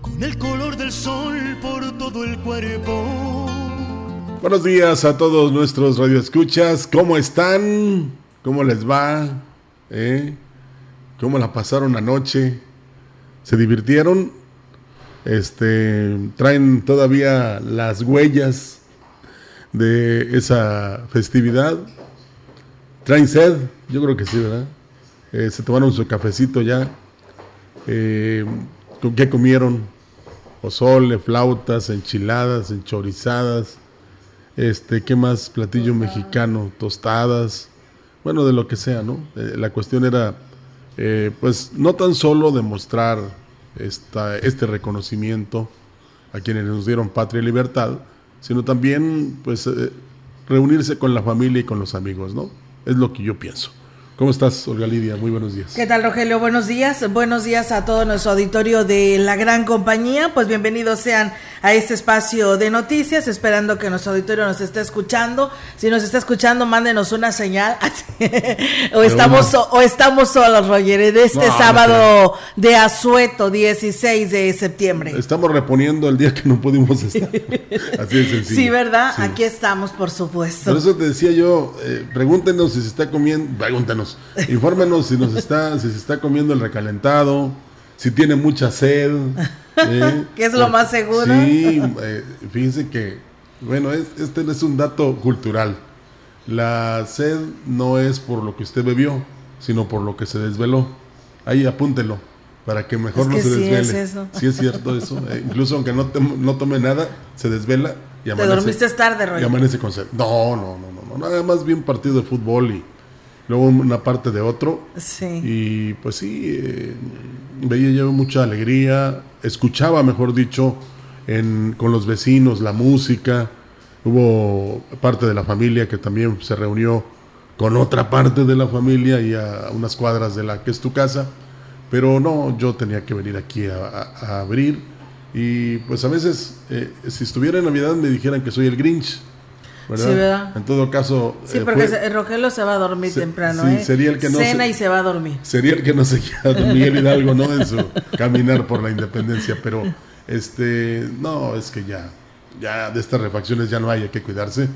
Con el color del sol por todo el cuerpo. Buenos días a todos nuestros radioescuchas, ¿cómo están? ¿Cómo les va? ¿Eh? ¿Cómo la pasaron anoche? ¿Se divirtieron? Este, traen todavía las huellas de esa festividad. ¿Traen sed? Yo creo que sí, ¿verdad? Eh, se tomaron su cafecito ya. Eh, ¿Con qué comieron? Pozole, flautas, enchiladas, enchorizadas. Este, ¿qué más? Platillo mexicano, tostadas. Bueno, de lo que sea, ¿no? Eh, la cuestión era, pues, no tan solo demostrar esta, este reconocimiento a quienes nos dieron patria y libertad, sino también, pues, reunirse con la familia y con los amigos, ¿no? Es lo que yo pienso. ¿Cómo estás, Olga Lidia? Muy buenos días. ¿Qué tal, Rogelio? Buenos días. Buenos días a todo nuestro auditorio de la gran compañía. Pues bienvenidos sean a este espacio de noticias, esperando que nuestro auditorio nos esté escuchando. Si nos está escuchando, mándenos una señal. o, estamos, o estamos solos, Roger, en este sábado de asueto, 16 de septiembre. Estamos reponiendo el día que no pudimos estar. Así de sencillo. Sí, ¿verdad? Aquí estamos, por supuesto. Por eso te decía yo, eh, pregúntenos si se está comiendo, pregúntenos Infórmenos si nos está, si se está comiendo el recalentado, si tiene mucha sed. ¿eh? que es lo más seguro. Sí, eh, fíjense que, bueno, este es un dato cultural. La sed no es por lo que usted bebió, sino por lo que se desveló. Ahí apúntelo, para que mejor no se desvele. Es eso. Sí es cierto eso. Eh, incluso aunque no, no tome nada, se desvela y amanece. Te dormiste tarde, Roy. Y amanece con sed. No, no, no, no, no. Nada más vi un partido de fútbol y luego una parte de otro. Sí. Y pues sí, eh, veía yo mucha alegría, escuchaba, mejor dicho, en, con los vecinos la música. Hubo parte de la familia que también se reunió con otra parte de la familia y a unas cuadras de la que es tu casa. Pero no, yo tenía que venir aquí a, abrir. Y pues a veces, eh, si estuviera en Navidad me dijeran que soy el Grinch. ¿Verdad? Sí, ¿verdad? En todo caso. Sí, eh, porque Rogelio se va a dormir temprano. Sí, ¿eh? sería el que no. Cena y se va a dormir. Sería el que no se queda Miguel Hidalgo, ¿no? En su caminar por la independencia. Pero, este, no, es que ya, ya de estas refacciones ya no hay, hay que cuidarse.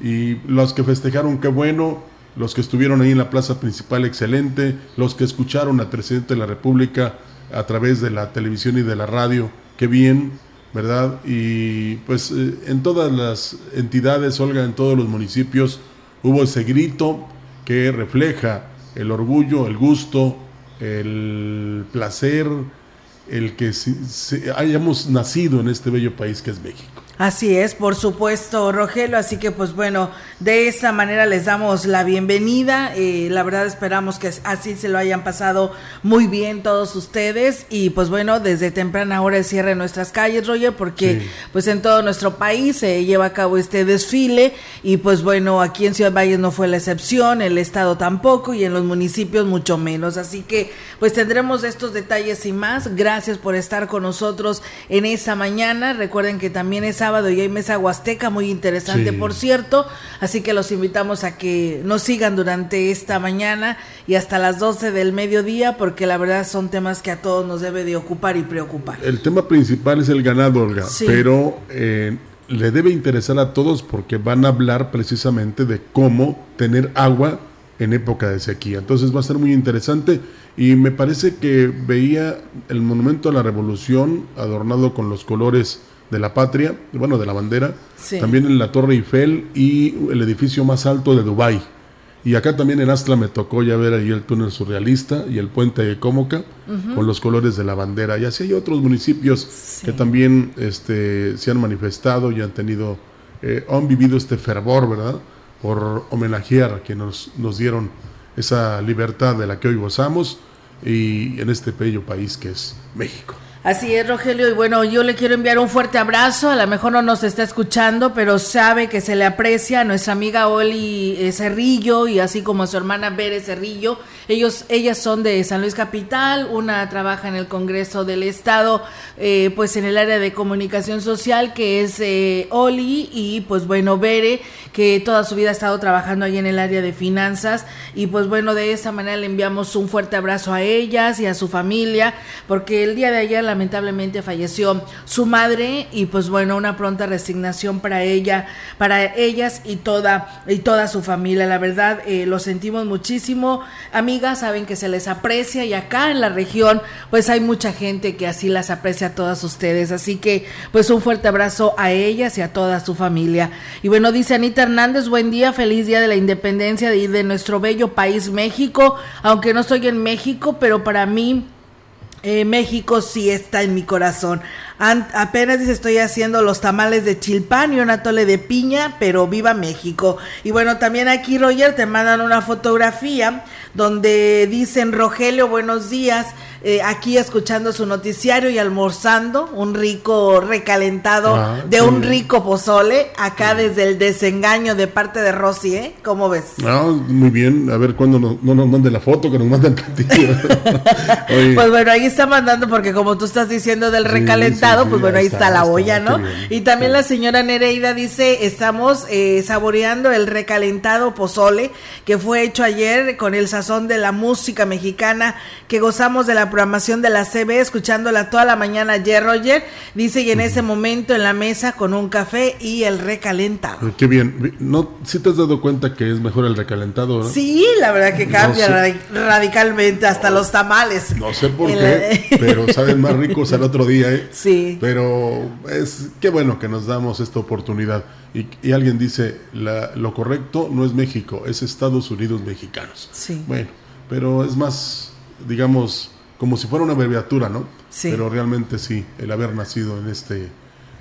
Y los que festejaron, qué bueno. Los que estuvieron ahí en la plaza principal, excelente. Los que escucharon al presidente de la República a través de la televisión y de la radio, qué bien ¿verdad? Y pues eh, en todas las entidades, Olga, en todos los municipios, hubo ese grito que refleja el orgullo, el gusto, el placer, el que hayamos nacido en este bello país que es México. Así es, por supuesto, Rogelio. Así que, pues bueno, de esta manera les damos la bienvenida. Eh, la verdad esperamos que así se lo hayan pasado muy bien todos ustedes. Y pues bueno, desde temprana hora cierre nuestras calles, Roger, porque pues en todo nuestro país se lleva a cabo este desfile. Y pues bueno, aquí en Ciudad Valles no fue la excepción, el estado tampoco y en los municipios mucho menos. Así que pues tendremos estos detalles y más. Gracias por estar con nosotros en esa mañana. Recuerden que también es sábado y hay mesa huasteca muy interesante, por cierto. Así que los invitamos a que nos sigan durante esta mañana y hasta las 12 del mediodía, porque la verdad son temas que a todos nos debe de ocupar y preocupar. El tema principal es el ganado, Olga, pero eh, le debe interesar a todos porque van a hablar precisamente de cómo tener agua en época de sequía. Entonces va a ser muy interesante y me parece que veía el monumento a la revolución adornado con los colores de la patria, bueno, de la bandera, también en la Torre Eiffel y el edificio más alto de Dubái. Y acá también en Astla me tocó ya ver ahí el túnel surrealista y el puente de Cómoca con los colores de la bandera. Y así hay otros municipios que también este, se han manifestado y han tenido, eh, han vivido este fervor, ¿verdad? Por homenajear a quienes nos, nos dieron esa libertad de la que hoy gozamos y en este bello país que es México. Así es, Rogelio. Y bueno, yo le quiero enviar un fuerte abrazo. A lo mejor no nos está escuchando, pero sabe que se le aprecia a nuestra amiga Oli eh, Cerrillo y así como a su hermana Bere Cerrillo. Ellos, ellas son de San Luis Capital. Una trabaja en el Congreso del Estado, eh, pues en el área de comunicación social, que es eh, Oli. Y pues bueno, Bere, que toda su vida ha estado trabajando ahí en el área de finanzas. Y pues bueno, de esta manera le enviamos un fuerte abrazo a ellas y a su familia, porque el día de ayer lamentablemente falleció su madre y pues bueno, una pronta resignación para ella, para ellas y toda y toda su familia. La verdad eh, lo sentimos muchísimo. Amigas, saben que se les aprecia y acá en la región pues hay mucha gente que así las aprecia a todas ustedes. Así que pues un fuerte abrazo a ellas y a toda su familia. Y bueno, dice Anita Hernández, buen día, feliz día de la independencia de, de nuestro bello país México, aunque no estoy en México, pero para mí eh, México sí está en mi corazón. apenas dice estoy haciendo los tamales de chilpán y un atole de piña, pero viva México. Y bueno, también aquí Roger te mandan una fotografía donde dicen Rogelio, buenos días. Eh, aquí escuchando su noticiario y almorzando un rico recalentado ah, de un rico pozole, acá desde el desengaño de parte de Rosy, ¿eh? ¿Cómo ves? Ah, muy bien, a ver cuándo no nos mande la foto, que nos platillo. pues bueno, ahí está mandando porque como tú estás diciendo del recalentado, pues bueno, ahí está, la olla, ¿no? y también la señora Nereida dice, estamos eh, saboreando el recalentado pozole que fue hecho ayer con el sazón de la música mexicana que gozamos de la programación de la CB, escuchándola toda la mañana ayer, Roger. Dice, y en ese momento en la mesa con un café y el recalentado. Qué bien. ¿No, si te has dado cuenta que es mejor el recalentado? Sí, la verdad que cambia radicalmente, hasta los tamales. No sé por qué, pero saben más ricos al otro día, ¿eh? Sí. Pero es qué bueno que nos damos esta oportunidad. Y, alguien dice, la, lo correcto no es México, es Estados Unidos mexicanos. Sí. Bueno, pero es más, digamos, como si fuera una abreviatura, ¿no? Sí. Pero realmente sí, el haber nacido en este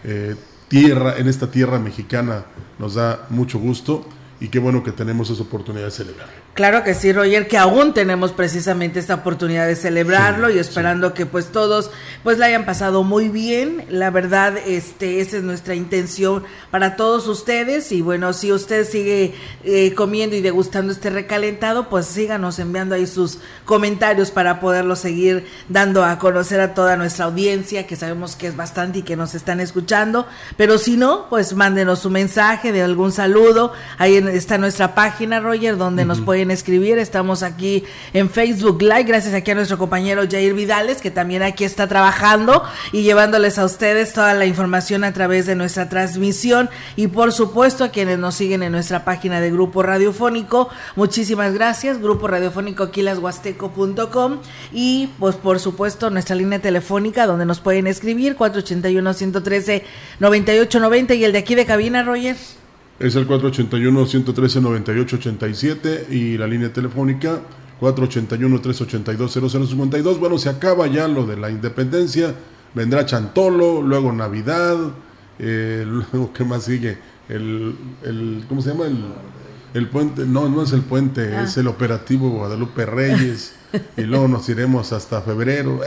eh, tierra, en esta tierra mexicana, nos da mucho gusto y qué bueno que tenemos esa oportunidad de celebrar. Claro que sí, Roger, que aún tenemos precisamente esta oportunidad de celebrarlo y esperando que pues todos pues la hayan pasado muy bien. La verdad, este, esa es nuestra intención para todos ustedes y bueno, si usted sigue eh, comiendo y degustando este recalentado, pues síganos enviando ahí sus comentarios para poderlo seguir dando a conocer a toda nuestra audiencia, que sabemos que es bastante y que nos están escuchando, pero si no, pues mándenos su mensaje de algún saludo. Ahí está nuestra página, Roger, donde nos pueden escribir. Estamos aquí en Facebook Live, gracias aquí a nuestro compañero Jair Vidales, que también aquí está trabajando y llevándoles a ustedes toda la información a través de nuestra transmisión. Y por supuesto a quienes nos siguen en nuestra página de Grupo Radiofónico, muchísimas gracias. Grupo Radiofónico aquilashuasteco.com y pues por supuesto nuestra línea telefónica donde nos pueden escribir 481 113 9890 y el de aquí de cabina, Roger. Es el 481-113-9887 y la línea telefónica 481-382-0052. Bueno, se acaba ya lo de la independencia, vendrá Chantolo, luego Navidad, eh, luego, ¿qué más sigue? El, el, ¿Cómo se llama? El, el puente, no, no es el puente, ah. es el operativo Guadalupe Reyes. y luego nos iremos hasta febrero.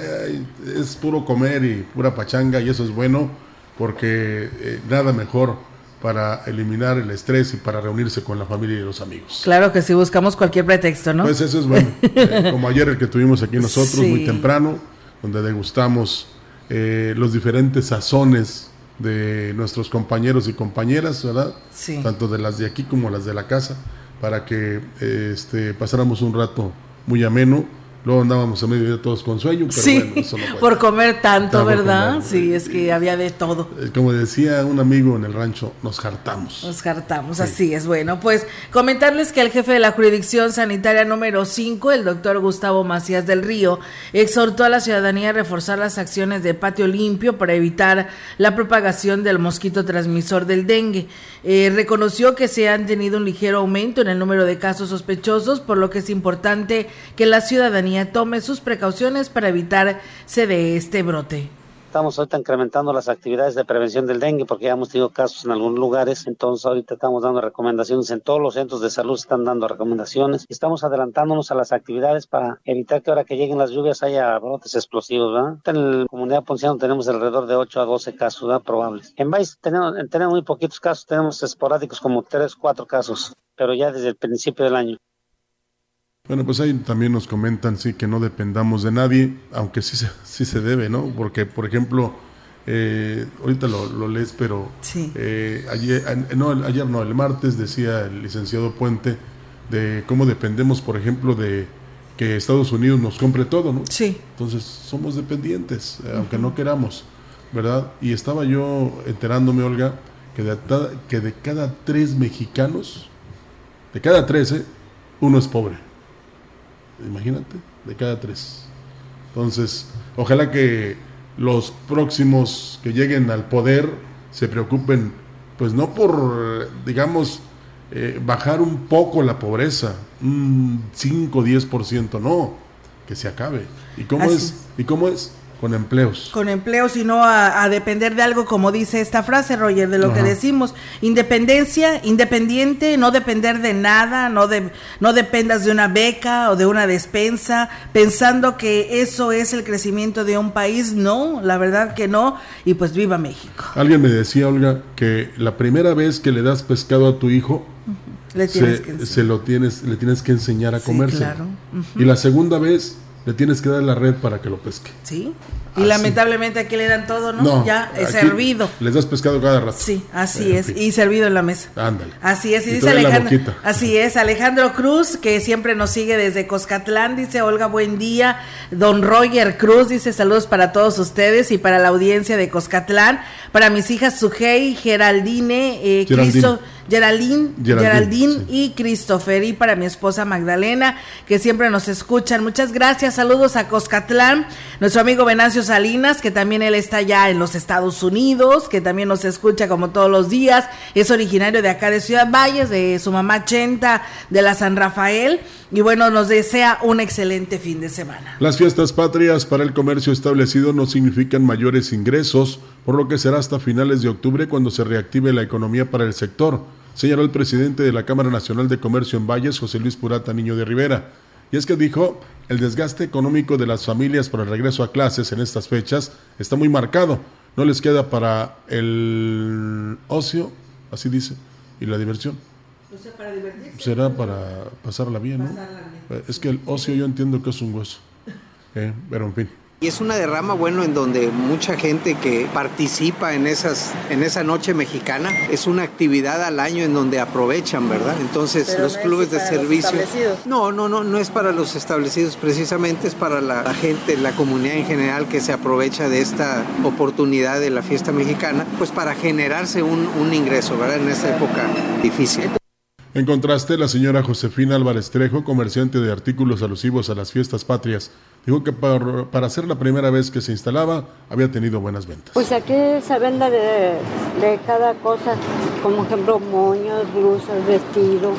es puro comer y pura pachanga y eso es bueno porque eh, nada mejor para eliminar el estrés y para reunirse con la familia y los amigos. Claro que sí, buscamos cualquier pretexto, ¿no? Pues eso es bueno. Eh, como ayer el que tuvimos aquí nosotros, muy temprano, donde degustamos eh, los diferentes sazones de nuestros compañeros y compañeras, ¿verdad? Sí. Tanto de las de aquí como las de la casa, para que este, pasáramos un rato muy ameno Luego andábamos a medio día todos con sueño, pero sí, bueno, eso no por comer tanto, ¿verdad? sí, es que había de todo. Eh, como decía un amigo en el rancho, nos hartamos. Nos hartamos, así es. Bueno, pues comentarles que el jefe de la jurisdicción sanitaria número 5, el doctor Gustavo Macías del Río, exhortó a la ciudadanía a reforzar las acciones de patio limpio para evitar la propagación del mosquito transmisor del dengue. Eh, reconoció que se han tenido un ligero aumento en el número de casos sospechosos, por lo que es importante que la ciudadanía tome sus precauciones para evitarse de este brote. Estamos ahorita incrementando las actividades de prevención del dengue porque ya hemos tenido casos en algunos lugares, entonces ahorita estamos dando recomendaciones en todos los centros de salud, están dando recomendaciones estamos adelantándonos a las actividades para evitar que ahora que lleguen las lluvias haya brotes explosivos. ¿verdad? En la comunidad ponciano tenemos alrededor de 8 a 12 casos ¿verdad? probables. En Valles tenemos, tenemos muy poquitos casos, tenemos esporádicos como 3, 4 casos, pero ya desde el principio del año. Bueno, pues ahí también nos comentan, sí, que no dependamos de nadie, aunque sí se, sí se debe, ¿no? Porque, por ejemplo, eh, ahorita lo, lees, pero eh, ayer, no, ayer no, el martes decía el licenciado Puente de cómo dependemos, por ejemplo, de que Estados Unidos nos compre todo, ¿no? Sí. Entonces somos dependientes, eh, aunque no queramos, ¿verdad? Y estaba yo enterándome, Olga, que de, que de cada tres mexicanos, de cada tres, uno es pobre imagínate, de cada tres. Entonces, ojalá que los próximos que lleguen al poder se preocupen, pues no por, digamos, eh, bajar un poco la pobreza, un 5, 10%, no, que se acabe. ¿Y cómo es? ¿Y cómo es? Con empleos. Con empleos y no a, depender de algo, como dice esta frase, Roger, de lo que decimos. Independencia, independiente, no depender de nada, no, de, no dependas de una beca o de una despensa, pensando que eso es el crecimiento de un país. No, la verdad que no. Y pues viva México. Alguien me decía, Olga, que la primera vez que le das pescado a tu hijo, le tienes se, que lo tienes, le tienes que enseñar a comerse. Claro. Y la segunda vez le tienes que dar la red para que lo pesque. Sí. Y lamentablemente aquí le dan todo, ¿no? ya es servido. Les das pescado cada rato. Sí, así es. Y servido en la mesa. Ándale. Así es. Y, dice Alejandro. Así es. Alejandro Cruz, que siempre nos sigue desde Coscatlán, dice Olga, buen día. Don Roger Cruz dice saludos para todos ustedes y para la audiencia de Coscatlán. Para mis hijas Sujei, Geraldine, eh, Cristo. Geraldine, Geraldine, y Christopher y para mi esposa Magdalena que siempre nos escuchan. Muchas gracias, saludos a Coscatlán, nuestro amigo Venancio Salinas que también él está ya en los Estados Unidos, que también nos escucha como todos los días, es originario de acá de Ciudad Valles, de su mamá Chenta de la San Rafael. Y bueno, nos desea un excelente fin de semana. Las fiestas patrias para el comercio establecido no significan mayores ingresos, por lo que será hasta finales de octubre cuando se reactive la economía para el sector señaló el presidente de la Cámara Nacional de Comercio en Valles, José Luis Purata Niño de Rivera. Y es que dijo, el desgaste económico de las familias por el regreso a clases en estas fechas está muy marcado. No les queda para el ocio, así dice, y la diversión. para Será para pasarla bien, ¿no? Es que el ocio yo entiendo que es un hueso. ¿eh? pero en fin. Y es una derrama, bueno, en donde mucha gente que participa en, esas, en esa noche mexicana, es una actividad al año en donde aprovechan, ¿verdad? Entonces los clubes de servicio... no, no, no, no es para los establecidos precisamente, es para la, gente, la comunidad en general que se aprovecha de esta oportunidad de la fiesta mexicana, pues para generarse un, un ingreso, ¿verdad? En esta época difícil. En contraste, la señora Josefina Álvarez Trejo, comerciante de artículos alusivos a las fiestas patrias, dijo que para, para, ser la primera vez que se instalaba había tenido buenas ventas. Pues aquí se vende de, cada cosa, como ejemplo moños, blusas, vestido,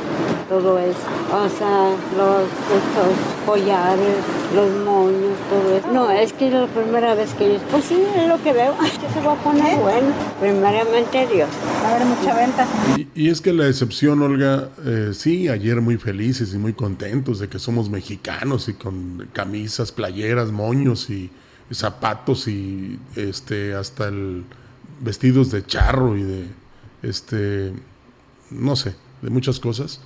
todo eso. O sea, los estos collares, los moños, todo eso. No, es que es la primera vez que yo... Pues sí, es lo que veo. Que se va a poner bueno. Primeramente Dios. Va a haber mucha venta. Y, es que la excepción, Olga, eh, sí, ayer muy felices y muy contentos de que somos mexicanos y con camisas playeras, moños y, zapatos y este hasta el vestidos de charro y de este no sé, de muchas cosas.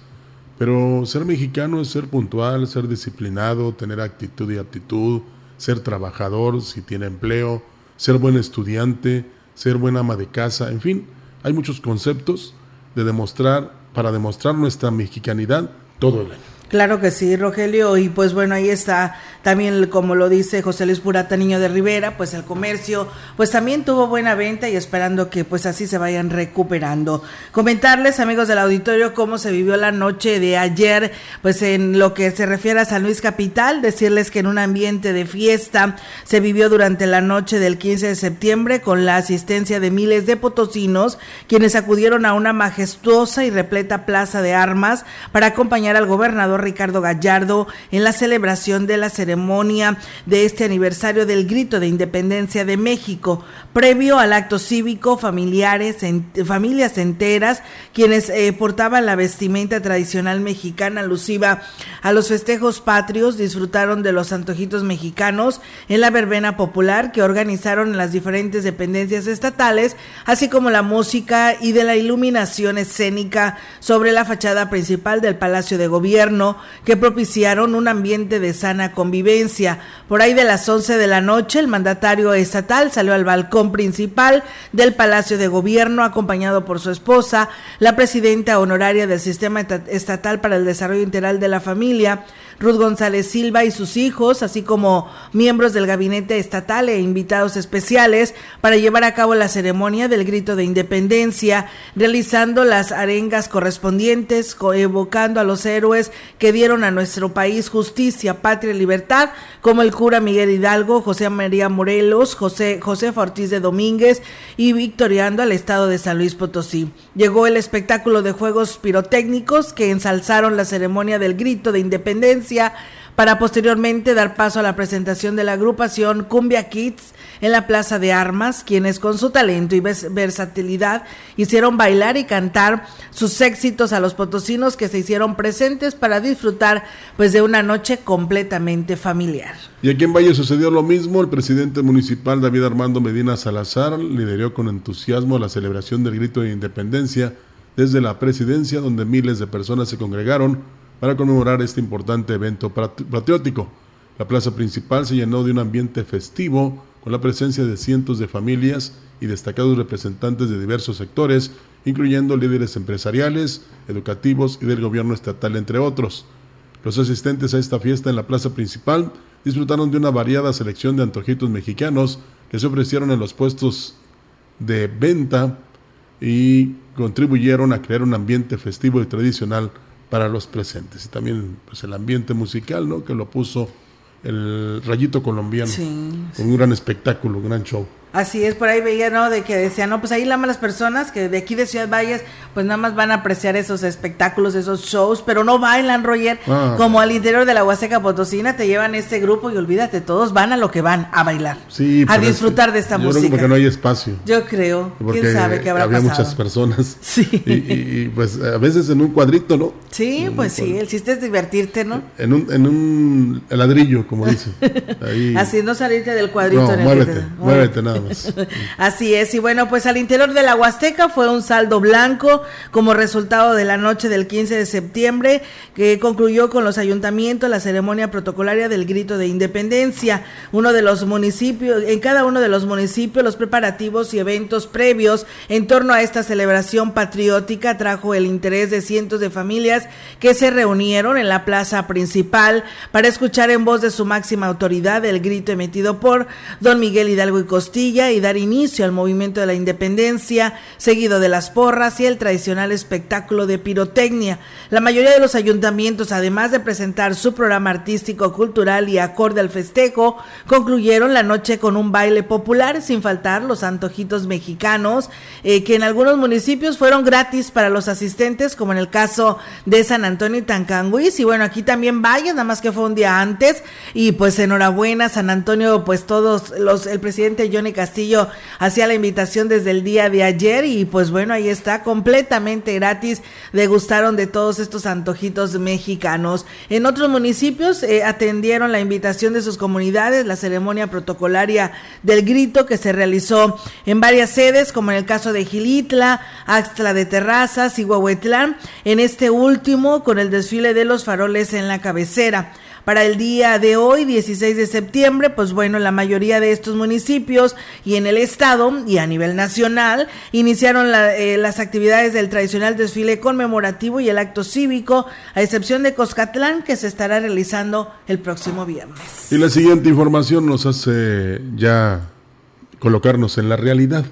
Pero ser mexicano es ser puntual, ser disciplinado, tener actitud y aptitud, ser trabajador si tiene empleo, ser buen estudiante, ser buena ama de casa, en fin, hay muchos conceptos de demostrar para demostrar nuestra mexicanidad todo el año. Claro que sí, Rogelio, y pues bueno, ahí está también como lo dice José Luis Purata Niño de Rivera, pues el comercio pues también tuvo buena venta y esperando que pues así se vayan recuperando. Comentarles, amigos del auditorio, cómo se vivió la noche de ayer, pues en lo que se refiere a San Luis Capital, decirles que en un ambiente de fiesta se vivió durante la noche del 15 de septiembre con la asistencia de miles de potosinos, quienes acudieron a una majestuosa y repleta plaza de armas para acompañar al gobernador Ricardo Gallardo en la celebración de la ceremonia de este aniversario del grito de independencia de México. Previo al acto cívico, familiares, familias enteras, quienes eh, portaban la vestimenta tradicional mexicana alusiva a los festejos patrios, disfrutaron de los antojitos mexicanos en la verbena popular que organizaron las diferentes dependencias estatales, así como la música y de la iluminación escénica sobre la fachada principal del Palacio de Gobierno que propiciaron un ambiente de sana convivencia. Por ahí de las 11 de la noche, el mandatario estatal salió al balcón principal del Palacio de Gobierno acompañado por su esposa, la presidenta honoraria del Sistema Estatal para el Desarrollo Integral de la Familia, Ruth González Silva y sus hijos, así como miembros del gabinete estatal e invitados especiales para llevar a cabo la ceremonia del grito de independencia, realizando las arengas correspondientes, evocando a los héroes que dieron a nuestro país justicia, patria y libertad, como el cura Miguel Hidalgo, José María Morelos, José, José Ortiz de Domínguez y victoriando al estado de San Luis Potosí. Llegó el espectáculo de juegos pirotécnicos que ensalzaron la ceremonia del grito de independencia para posteriormente dar paso a la presentación de la agrupación Cumbia Kids en la Plaza de Armas, quienes con su talento y versatilidad hicieron bailar y cantar sus éxitos a los potosinos que se hicieron presentes para disfrutar pues de una noche completamente familiar. Y aquí en Valle sucedió lo mismo, el presidente municipal David Armando Medina Salazar lideró con entusiasmo la celebración del grito de independencia desde la presidencia donde miles de personas se congregaron para conmemorar este importante evento patriótico. La plaza principal se llenó de un ambiente festivo con la presencia de cientos de familias y destacados representantes de diversos sectores, incluyendo líderes empresariales, educativos y del gobierno estatal, entre otros. Los asistentes a esta fiesta en la plaza principal disfrutaron de una variada selección de antojitos mexicanos que se ofrecieron en los puestos de venta y contribuyeron a crear un ambiente festivo y tradicional para los presentes. Y también pues, el ambiente musical, ¿no? Que lo puso el Rayito Colombiano. Con un gran espectáculo, un gran show. Así es, por ahí veía, ¿no? De que decían, no, pues ahí las malas personas que de aquí de Ciudad Valles, pues nada más van a apreciar esos espectáculos, esos shows, pero no bailan, Roger. Ah. Como al interior de la Huasteca Potosina te llevan este grupo y olvídate, todos van a lo que van, a bailar. Sí, a disfrutar de esta música. Yo creo que no hay espacio. Yo creo. ¿Quién sabe qué habrá había muchas personas. Sí. Y, pues a veces en un cuadrito, ¿no? Sí, pues sí, el chiste es divertirte, ¿no? En un, en un ladrillo, como dice. Así no salirte del cuadrito. No, muévete, muévete nada Así es, y bueno, pues al interior de la Huasteca fue un saldo blanco como resultado de la noche del 15 de septiembre, que concluyó con los ayuntamientos la ceremonia protocolaria del grito de independencia. Uno de los municipios, en cada uno de los municipios, los preparativos y eventos previos en torno a esta celebración patriótica trajo el interés de cientos de familias que se reunieron en la plaza principal para escuchar en voz de su máxima autoridad el grito emitido por don Miguel Hidalgo y Costilla y dar inicio al movimiento de la independencia, seguido de las porras y el tradicional espectáculo de pirotecnia. La mayoría de los ayuntamientos, además de presentar su programa artístico, cultural y acorde al festejo, concluyeron la noche con un baile popular, sin faltar los antojitos mexicanos, eh, que en algunos municipios fueron gratis para los asistentes, como en el caso de San Antonio y Tancanguis. Y bueno, aquí también vayan, nada más que fue un día antes. Y pues enhorabuena, San Antonio, pues todos los, el presidente Johnny Castillo hacía la invitación desde el día de ayer y pues bueno, ahí está, completamente gratis. Degustaron de todos estos antojitos mexicanos. En otros municipios eh, atendieron la invitación de sus comunidades, la ceremonia protocolaria del grito que se realizó en varias sedes, como en el caso de Gilitla, Axtla de Terrazas y Huehuetlán. En este último, con el desfile de los faroles en la cabecera. Para el día de hoy, 16 de septiembre, pues bueno, la mayoría de estos municipios y en el estado y a nivel nacional iniciaron eh, las actividades del tradicional desfile conmemorativo y el acto cívico, a excepción de Coscatlán, que se estará realizando el próximo viernes. Y la siguiente información nos hace ya colocarnos en la realidad.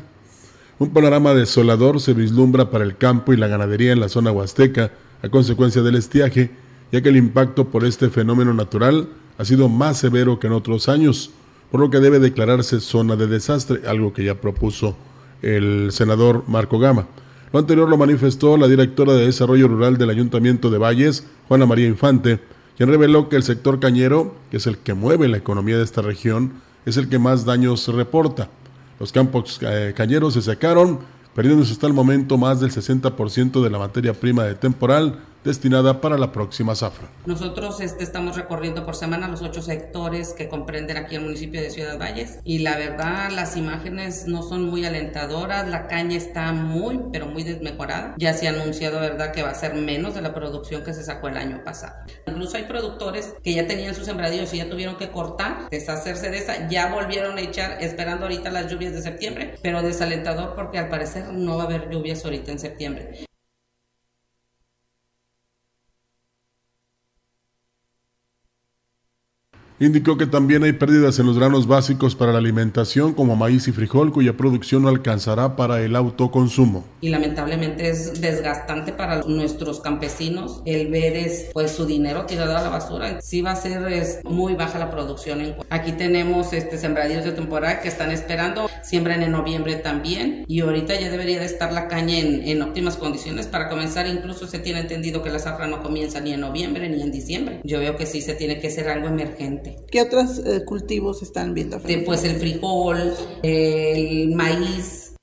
Un panorama desolador se vislumbra para el campo y la ganadería en la zona huasteca a consecuencia del estiaje, ya que el impacto por este fenómeno natural ha sido más severo que en otros años, por lo que debe declararse zona de desastre, algo que ya propuso el senador Marco Gama. Lo anterior lo manifestó la directora de Desarrollo Rural del Ayuntamiento de Valles, Juana María Infante, quien reveló que el sector cañero, que es el que mueve la economía de esta región, es el que más daños reporta. Los campos eh, cañeros se secaron, perdiéndose hasta el momento más del 60% de la materia prima de temporal destinada para la próxima zafra. Nosotros este, estamos recorriendo por semana los ocho sectores que comprenden aquí el municipio de Ciudad Valles y la verdad las imágenes no son muy alentadoras, la caña está muy pero muy desmejorada. Ya se ha anunciado verdad que va a ser menos de la producción que se sacó el año pasado. Incluso hay productores que ya tenían sus sembradíos y ya tuvieron que cortar, deshacerse de esa, ya volvieron a echar esperando ahorita las lluvias de septiembre, pero desalentador porque al parecer no va a haber lluvias ahorita en septiembre. Indicó que también hay pérdidas en los granos básicos para la alimentación como maíz y frijol cuya producción no alcanzará para el autoconsumo. Y lamentablemente es desgastante para nuestros campesinos el ver es, pues su dinero tirado a la basura. Sí va a ser es, muy baja la producción. Aquí tenemos este sembradíos de temporada que están esperando, siembran en noviembre también y ahorita ya debería de estar la caña en, en óptimas condiciones para comenzar. Incluso se tiene entendido que la zafra no comienza ni en noviembre ni en diciembre. Yo veo que sí se tiene que hacer algo emergente. ¿Qué otros eh, cultivos están viendo? Pues el frijol, el maíz,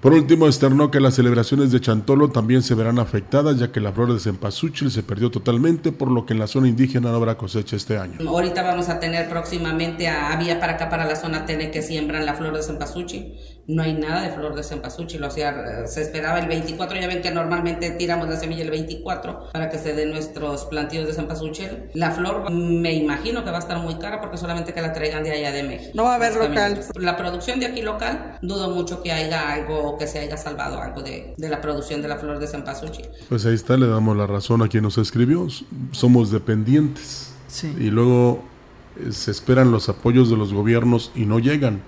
por último, externó que las celebraciones de Chantolo también se verán afectadas, ya que la flor de cempasúchil se perdió totalmente, por lo que en la zona indígena no habrá cosecha este año. Ahorita vamos a tener próximamente a, Vía para acá, para la zona Tene, que siembran la flor de cempasúchil. No hay nada de flor de cempasúchil, o sea, se esperaba el 24, ya ven que normalmente tiramos la semilla el 24 para que se den nuestros plantíos de cempasúchil. La flor me imagino que va a estar muy cara porque solamente que la traigan de allá de México. No va a haber local. La producción de aquí local, dudo mucho que haya algo que se haya salvado algo de, la producción de la flor de cempasúchil. Pues ahí está, le damos la razón a quien nos escribió. Somos dependientes. Y luego eh, se esperan los apoyos de los gobiernos y no llegan.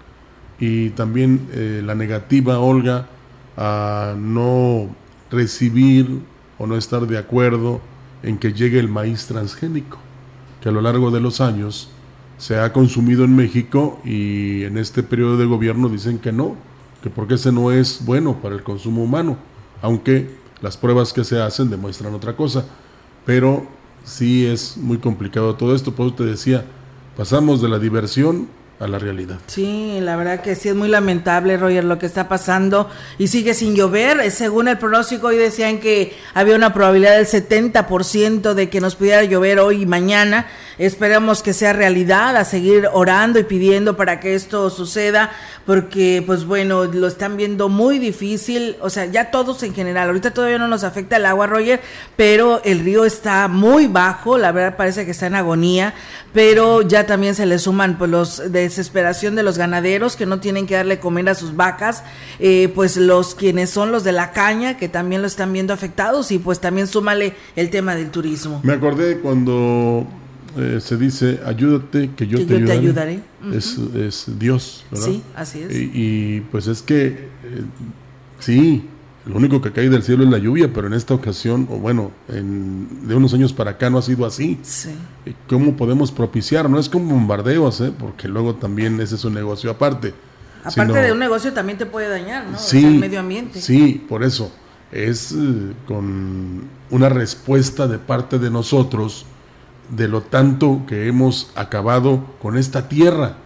Y también eh, la negativa, Olga, a no recibir o no estar de acuerdo en que llegue el maíz transgénico, que a lo largo de los años se ha consumido en México y en este periodo de gobierno dicen que no, que porque ese no es bueno para el consumo humano, aunque las pruebas que se hacen demuestran otra cosa. Pero sí es muy complicado todo esto, por eso te decía, pasamos de la diversión a la realidad. Sí, la verdad que sí es muy lamentable, Roger, lo que está pasando y sigue sin llover. Eh, según el pronóstico, hoy decían que había una probabilidad del 70% de que nos pudiera llover hoy y mañana. Esperemos que sea realidad, a seguir orando y pidiendo para que esto suceda, porque pues bueno, lo están viendo muy difícil, o sea, ya todos en general, ahorita todavía no nos afecta el agua, Roger, pero el río está muy bajo, la verdad parece que está en agonía, pero ya también se le suman pues los desesperación de los ganaderos que no tienen que darle comer a sus vacas, eh, pues los quienes son los de la caña que también lo están viendo afectados y pues también súmale el tema del turismo. Me acordé cuando eh, se dice, ayúdate, que yo, te, ayudaré. es, Dios, ¿verdad? Sí, así es. Y, pues es que, eh, sí, lo único que cae del cielo es la lluvia, pero en esta ocasión, o bueno, en, de unos años para acá no ha sido así. Sí. ¿Cómo podemos propiciar? No es como bombardeos, ¿eh? porque luego también ese es un negocio aparte. Aparte de un negocio también te puede dañar, ¿no? Sí, el medio ambiente. Sí, por eso. Es con una respuesta de parte de nosotros de lo tanto que hemos acabado con esta tierra.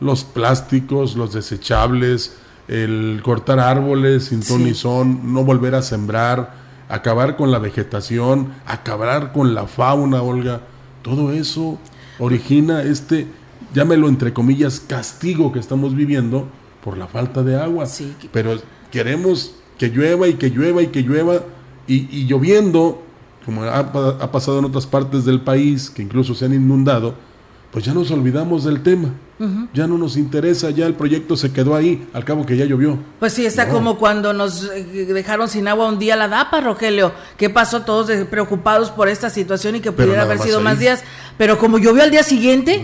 Los plásticos, los desechables, el cortar árboles sin ton ni son, no volver a sembrar, acabar con la vegetación, acabar con la fauna, Olga. Todo eso origina este, llámelo entre comillas, castigo que estamos viviendo por la falta de agua. Pero queremos que llueva y que llueva y que llueva y, y lloviendo como ha, ha pasado en otras partes del país, que incluso se han inundado, pues ya nos olvidamos del tema. Ya no nos interesa, ya el proyecto se quedó ahí, al cabo que ya llovió. Pues sí, está como cuando nos eh, dejaron sin agua un día la DAPA, Rogelio. ¿Qué pasó? Todos preocupados por esta situación y que pudiera haber sido más días. Pero como llovió al día siguiente,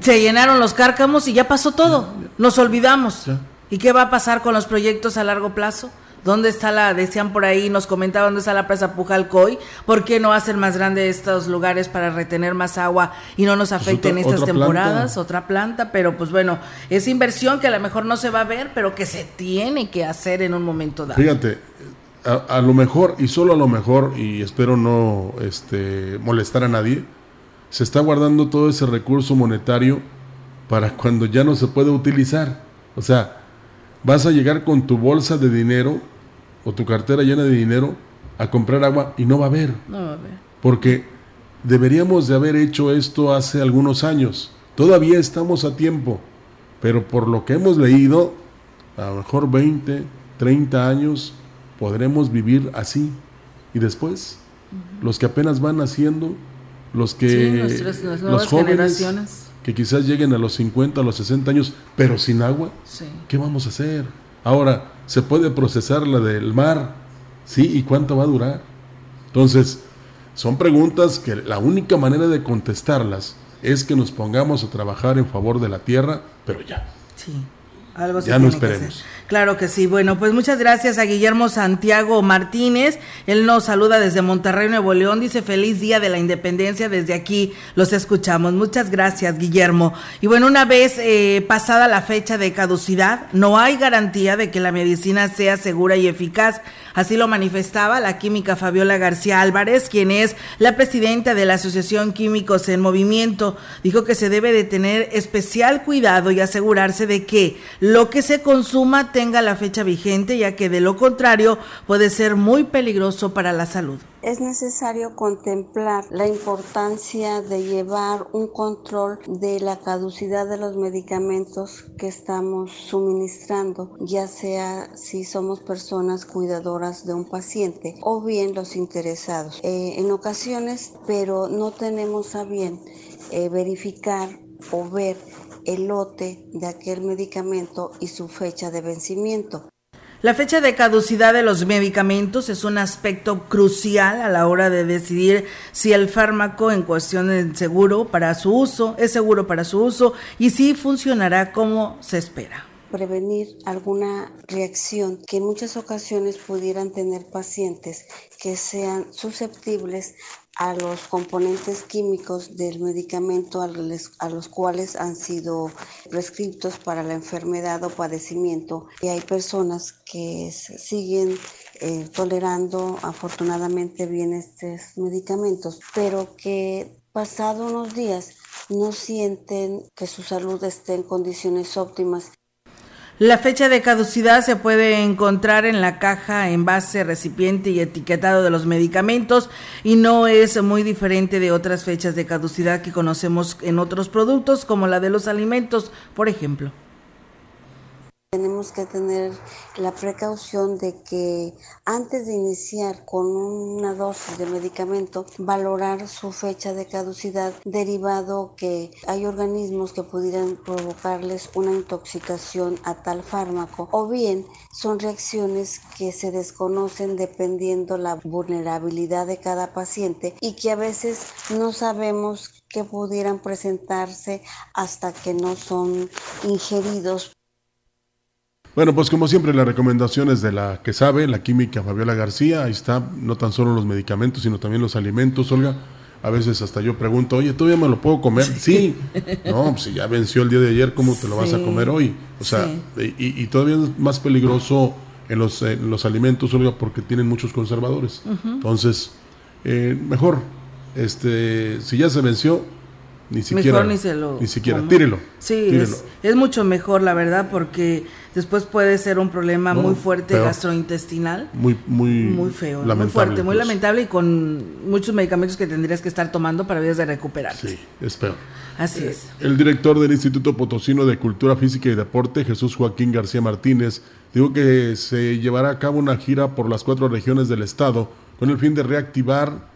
se llenaron los cárcamos y ya pasó todo. Nos olvidamos. ¿Y qué va a pasar con los proyectos a largo plazo? ¿Dónde está la, decían por ahí, nos comentaban dónde está la presa Pujalcoy? ¿Por qué no hacen más grande estos lugares para retener más agua y no nos pues afecten estas temporadas? Otra planta, pero pues bueno, es inversión que a lo mejor no se va a ver, pero que se tiene que hacer en un momento dado. Fíjate, a, lo mejor, y solo a lo mejor, y espero no este, molestar a nadie, se está guardando todo ese recurso monetario para cuando ya no se puede utilizar. O sea, vas a llegar con tu bolsa de dinero o tu cartera llena de dinero a comprar agua y no va a haber. No va a haber. Porque deberíamos de haber hecho esto hace algunos años. Todavía estamos a tiempo, pero por lo que hemos leído, a lo mejor 20, 30 años podremos vivir así. Y después, los que apenas van naciendo, los que los jóvenes que quizás lleguen a los 50, a los 60 años, pero sin agua, ¿qué vamos a hacer? Ahora, ¿se puede procesar la del mar? ¿Sí? ¿Y cuánto va a durar? Entonces, son preguntas que la única manera de contestarlas es que nos pongamos a trabajar en favor de la tierra, pero ya. Sí, algo ya no esperemos. Claro que sí. Bueno, pues muchas gracias a Guillermo Santiago Martínez. Él nos saluda desde Monterrey, Nuevo León. Dice feliz día de la independencia. Desde aquí los escuchamos. Muchas gracias, Guillermo. Y bueno, una vez eh, pasada la fecha de caducidad, no hay garantía de que la medicina sea segura y eficaz. Así lo manifestaba la química Fabiola García Álvarez, quien es la presidenta de la Asociación Químicos en Movimiento. Dijo que se debe de tener especial cuidado y asegurarse de que lo que se consuma tenga la fecha vigente, ya que de lo contrario puede ser muy peligroso para la salud es necesario contemplar la importancia de llevar un control de la caducidad de los medicamentos que estamos suministrando, ya sea si somos personas cuidadoras de un paciente o bien los interesados. Eh, en ocasiones, pero no tenemos a bien eh, verificar o ver el lote de aquel medicamento y su fecha de vencimiento. La fecha de caducidad de los medicamentos es un aspecto crucial a la hora de decidir si el fármaco en cuestión es seguro para su uso, es seguro para su uso y si funcionará como se espera prevenir alguna reacción que en muchas ocasiones pudieran tener pacientes que sean susceptibles a los componentes químicos del medicamento a los, cuales han sido prescritos para la enfermedad o padecimiento. Y hay personas que siguen eh, tolerando afortunadamente bien estos medicamentos, pero que pasado unos días no sienten que su salud esté en condiciones óptimas la fecha de caducidad se puede encontrar en la caja, envase, recipiente y etiquetado de los medicamentos y no es muy diferente de otras fechas de caducidad que conocemos en otros productos como la de los alimentos, por ejemplo. Tenemos que tener la precaución de que antes de iniciar con una dosis de medicamento, valorar su fecha de caducidad, derivado que hay organismos que pudieran provocarles una intoxicación a tal fármaco, o bien son reacciones que se desconocen dependiendo la vulnerabilidad de cada paciente y que a veces no sabemos que pudieran presentarse hasta que no son ingeridos bueno, pues como siempre las recomendaciones de la que sabe, la química Fabiola García, ahí está, no tan solo los medicamentos, sino también los alimentos, Olga. A veces hasta yo pregunto, oye, ¿todavía me lo puedo comer? Sí. No, pues si ya venció el día de ayer, ¿cómo te lo vas a comer hoy? O sea, y, todavía es más peligroso en los, los alimentos, Olga, porque tienen muchos conservadores. Entonces, eh, mejor, este, si ya se venció, ni siquiera, ni, se lo ni siquiera, tírelo. Sí, Es, mucho mejor, la verdad, porque después puede ser un problema muy fuerte gastrointestinal. Muy, muy, muy feo, muy fuerte, muy pues. lamentable y con muchos medicamentos que tendrías que estar tomando para vías de recuperar. Sí, es peor. Así es. El director del Instituto Potosino de Cultura Física y Deporte, Jesús Joaquín García Martínez, dijo que se llevará a cabo una gira por las cuatro regiones del estado con el fin de reactivar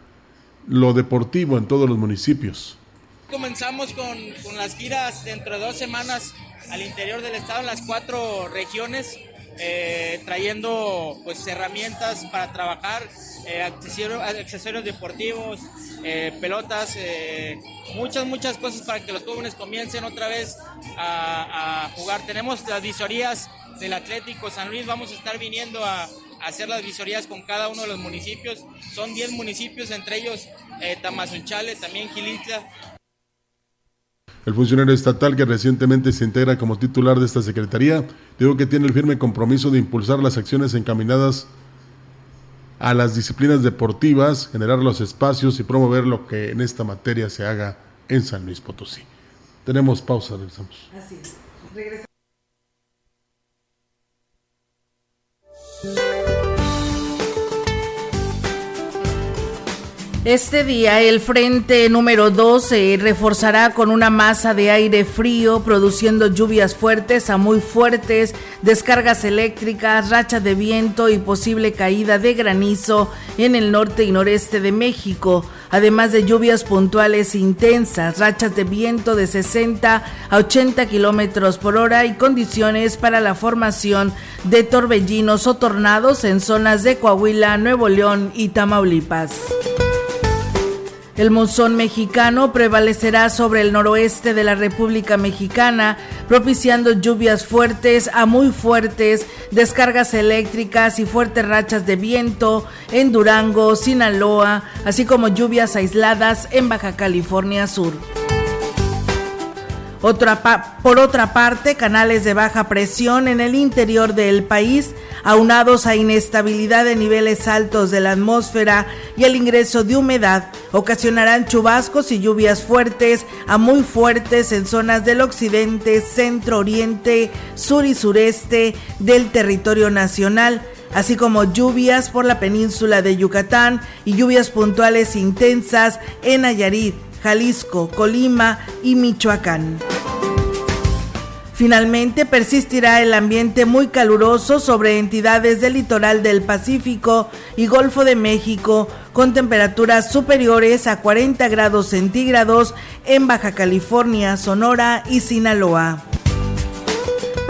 lo deportivo en todos los municipios. Comenzamos con, con las giras dentro de dos semanas al interior del estado en las cuatro regiones eh, trayendo pues herramientas para trabajar, eh, accesorios, deportivos, eh, pelotas, muchas, muchas cosas para que los jóvenes comiencen otra vez a, jugar. Tenemos las visorías del Atlético San Luis, vamos a estar viniendo a, hacer las visorías con cada uno de los municipios. Son 10 municipios, entre ellos Tamazunchale, también Gilitla, el funcionario estatal que recientemente se integra como titular de esta secretaría dijo que tiene el firme compromiso de impulsar las acciones encaminadas a las disciplinas deportivas, generar los espacios y promover lo que en esta materia se haga en San Luis Potosí. Tenemos pausa, regresamos. Así es. Este día el frente número 2 se reforzará con una masa de aire frío produciendo lluvias fuertes a muy fuertes, descargas eléctricas, rachas de viento y posible caída de granizo en el norte y noreste de México, además de lluvias puntuales intensas, rachas de viento de 60 a 80 kilómetros por hora y condiciones para la formación de torbellinos o tornados en zonas de Coahuila, Nuevo León y Tamaulipas. El monzón mexicano prevalecerá sobre el noroeste de la República Mexicana, propiciando lluvias fuertes a muy fuertes, descargas eléctricas y fuertes rachas de viento en Durango, Sinaloa, así como lluvias aisladas en Baja California Sur por otra parte, canales de baja presión en el interior del país, aunados a inestabilidad de niveles altos de la atmósfera y el ingreso de humedad, ocasionarán chubascos y lluvias fuertes a muy fuertes en zonas del occidente, centro oriente, sur y sureste del territorio nacional así como lluvias por la península de Yucatán y lluvias puntuales intensas en Nayarit, Jalisco, Colima y Michoacán. Finalmente persistirá el ambiente muy caluroso sobre entidades del litoral del Pacífico y Golfo de México, con temperaturas superiores a 40 grados centígrados en Baja California, Sonora y Sinaloa.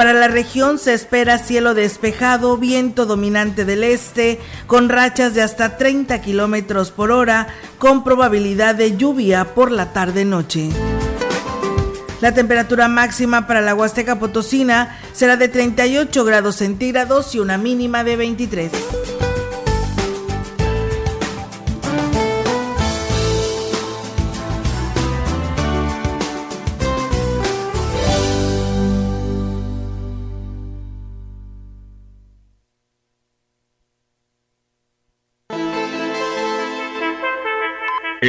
Para la región se espera cielo despejado, viento dominante del este, con rachas de hasta 30 kilómetros por hora, con probabilidad de lluvia por la tarde-noche. La temperatura máxima para la Huasteca Potosina será de 38 grados centígrados y una mínima de 23.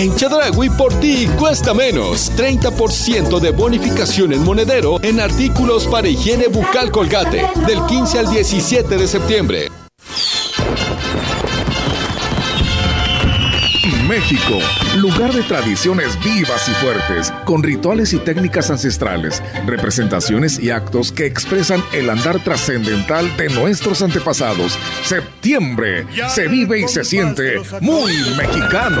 En Chedragui por ti cuesta menos. 30% de bonificación en monedero en artículos para higiene bucal colgate del 15 al 17 de septiembre. México, lugar de tradiciones vivas y fuertes, con rituales y técnicas ancestrales, representaciones y actos que expresan el andar trascendental de nuestros antepasados. Septiembre se vive y se siente muy mexicano.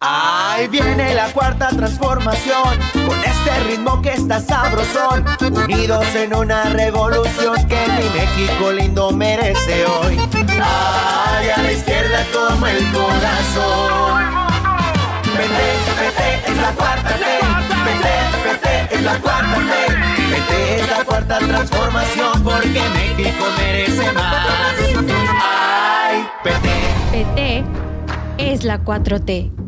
Ahí viene la cuarta transformación, con este ritmo que está sabrosón, unidos en una revolución que mi México lindo merece hoy. Ay, a la izquierda como el corazón. Vete, vete, es la cuarta ley. Vete, vete, es la cuarta ley. Vete, es la cuarta transformación porque México merece más. Ay, vete. PT es la 4T.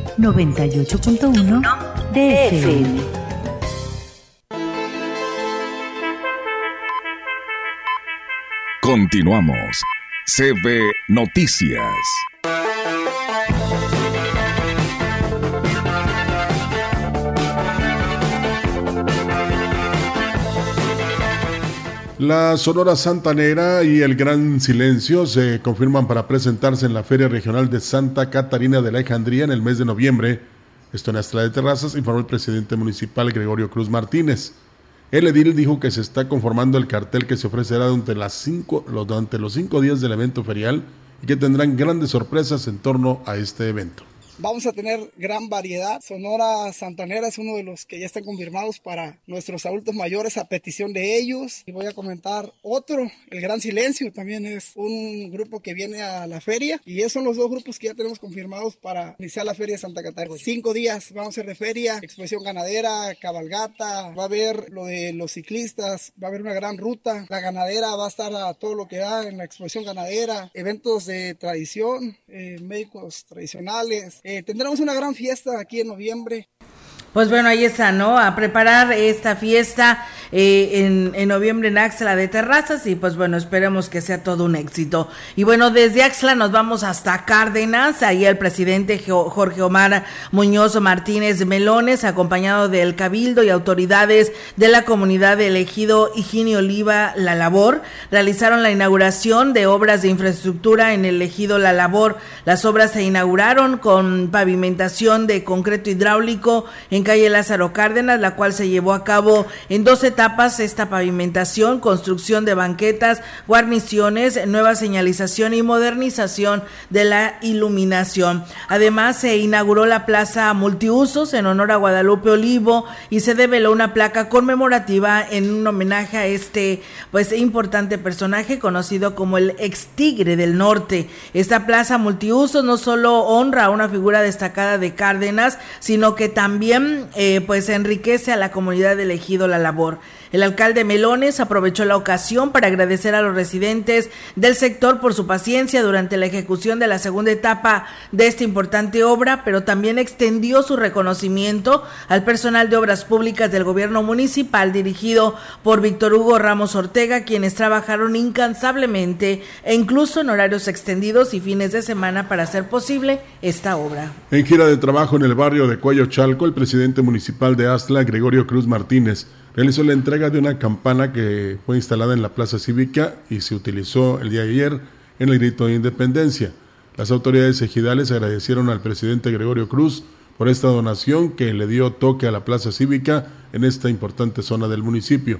98.1 DFM. Continuamos. CB Noticias. La Sonora Santanera y el Gran Silencio se confirman para presentarse en la Feria Regional de Santa Catarina de Alejandría en el mes de noviembre. Esto en Astra de Terrazas, informó el presidente municipal Gregorio Cruz Martínez. El edil dijo que se está conformando el cartel que se ofrecerá durante, las cinco, durante los cinco días del evento ferial y que tendrán grandes sorpresas en torno a este evento. Vamos a tener gran variedad. Sonora Santanera es uno de los que ya están confirmados para nuestros adultos mayores a petición de ellos. Y voy a comentar otro, El Gran Silencio, también es un grupo que viene a la feria. Y esos son los dos grupos que ya tenemos confirmados para iniciar la feria de Santa Catarina. Cinco días vamos a hacer de feria, exposición ganadera, cabalgata, va a haber lo de los ciclistas, va a haber una gran ruta. La ganadera va a estar a todo lo que da en la exposición ganadera, eventos de tradición, eh, médicos tradicionales. Eh, tendremos una gran fiesta aquí en noviembre. Pues bueno, ahí está, ¿no? A preparar esta fiesta eh, en, en, noviembre en Axla de Terrazas y pues bueno, esperemos que sea todo un éxito. Y bueno, desde Axla nos vamos hasta Cárdenas, ahí el presidente Jorge Omar Muñoz Martínez Melones, acompañado del Cabildo y autoridades de la comunidad de elegido Higinio Oliva La Labor, realizaron la inauguración de obras de infraestructura en el ejido La Labor. Las obras se inauguraron con pavimentación de concreto hidráulico en calle Lázaro Cárdenas, la cual se llevó a cabo en dos etapas esta pavimentación, construcción de banquetas, guarniciones, nueva señalización y modernización de la iluminación. Además, se inauguró la plaza multiusos en honor a Guadalupe Olivo y se develó una placa conmemorativa en un homenaje a este pues importante personaje conocido como el ex tigre del norte. Esta plaza multiusos no solo honra a una figura destacada de Cárdenas, sino que también eh, pues enriquece a la comunidad elegido la labor. El alcalde Melones aprovechó la ocasión para agradecer a los residentes del sector por su paciencia durante la ejecución de la segunda etapa de esta importante obra, pero también extendió su reconocimiento al personal de obras públicas del gobierno municipal dirigido por Víctor Hugo Ramos Ortega, quienes trabajaron incansablemente e incluso en horarios extendidos y fines de semana para hacer posible esta obra. En gira de trabajo en el barrio de Cuello Chalco, el presidente municipal de Astla, Gregorio Cruz Martínez, realizó la entrega de una campana que fue instalada en la Plaza Cívica y se utilizó el día de ayer en el grito de independencia. Las autoridades ejidales agradecieron al presidente Gregorio Cruz por esta donación que le dio toque a la Plaza Cívica en esta importante zona del municipio.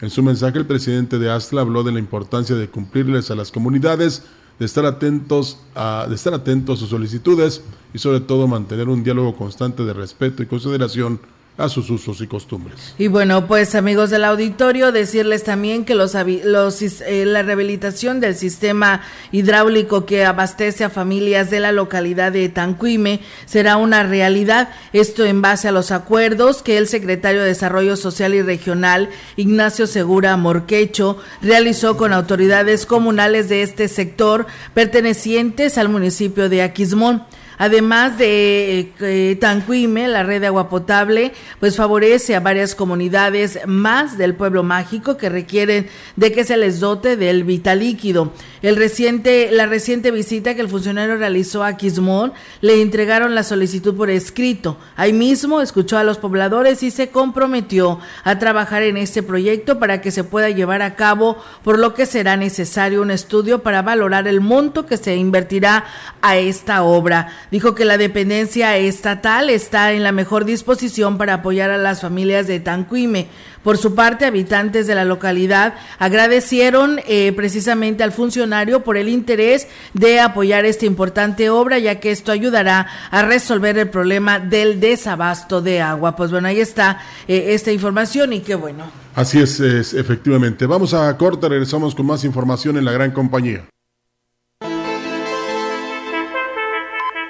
En su mensaje, el presidente de Astla habló de la importancia de cumplirles a las comunidades, de estar atentos a, de estar atentos a sus solicitudes y sobre todo mantener un diálogo constante de respeto y consideración a sus usos y costumbres. Y bueno, pues amigos del auditorio, decirles también que los, eh, la rehabilitación del sistema hidráulico que abastece a familias de la localidad de Tanquime será una realidad. Esto en base a los acuerdos que el secretario de Desarrollo Social y Regional, Ignacio Segura Morquecho, realizó con autoridades comunales de este sector pertenecientes al municipio de Aquismón. Además de eh, Tanquime, la red de agua potable, pues favorece a varias comunidades más del pueblo mágico que requieren de que se les dote del vital líquido. El reciente, la reciente visita que el funcionario realizó a Quismón le entregaron la solicitud por escrito. Ahí mismo escuchó a los pobladores y se comprometió a trabajar en este proyecto para que se pueda llevar a cabo, por lo que será necesario un estudio para valorar el monto que se invertirá a esta obra. Dijo que la dependencia estatal está en la mejor disposición para apoyar a las familias de Tanquime. Por su parte, habitantes de la localidad agradecieron eh, precisamente al funcionario por el interés de apoyar esta importante obra, ya que esto ayudará a resolver el problema del desabasto de agua. Pues bueno, ahí está eh, esta información y qué bueno. Así es, es, efectivamente. Vamos a corta, regresamos con más información en la gran compañía.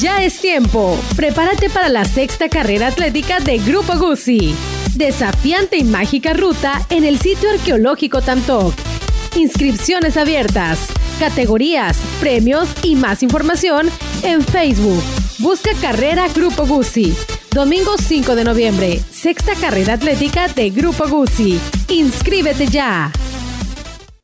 Ya es tiempo. Prepárate para la sexta carrera atlética de Grupo Guzzi. Desafiante y mágica ruta en el sitio arqueológico Tantoc. Inscripciones abiertas, categorías, premios y más información en Facebook. Busca Carrera Grupo Guzzi. Domingo 5 de noviembre, sexta carrera atlética de Grupo Guzzi. Inscríbete ya.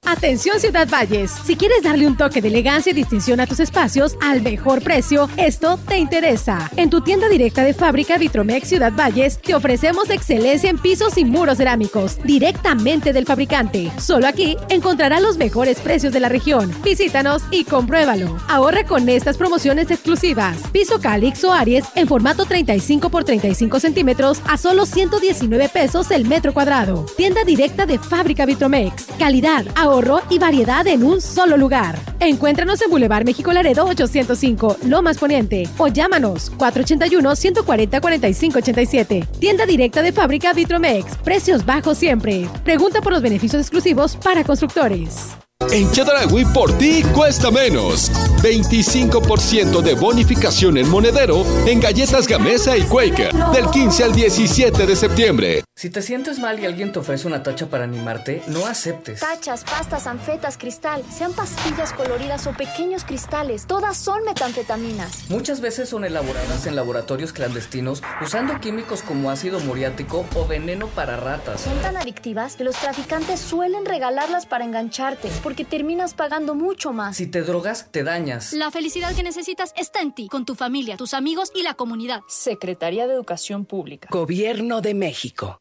Atención Ciudad Valles, si quieres darle un toque de elegancia y distinción a tus espacios al mejor precio, esto te interesa. En tu tienda directa de fábrica Vitromex Ciudad Valles te ofrecemos excelencia en pisos y muros cerámicos directamente del fabricante. Solo aquí encontrarás los mejores precios de la región. Visítanos y compruébalo. Ahorra con estas promociones exclusivas. Piso Calix o Aries en formato 35 por 35 centímetros a solo 119 pesos el metro cuadrado. Tienda directa de fábrica Vitromex. Calidad, y variedad en un solo lugar. Encuéntranos en Boulevard México Laredo 805, Lomas Poniente, o llámanos 481-140-4587. Tienda directa de fábrica Vitromex. Precios bajos siempre. Pregunta por los beneficios exclusivos para constructores. En Chedragui por ti cuesta menos. 25% de bonificación en monedero en galletas Gamesa y Quaker del 15 al 17 de septiembre. Si te sientes mal y alguien te ofrece una tacha para animarte, no aceptes. Tachas, pastas, anfetas, cristal, sean pastillas coloridas o pequeños cristales, todas son metanfetaminas. Muchas veces son elaboradas en laboratorios clandestinos usando químicos como ácido muriático o veneno para ratas. Son tan adictivas que los traficantes suelen regalarlas para engancharte, porque terminas pagando mucho más. Si te drogas, te dañas. La felicidad que necesitas está en ti, con tu familia, tus amigos y la comunidad. Secretaría de Educación Pública. Gobierno de México.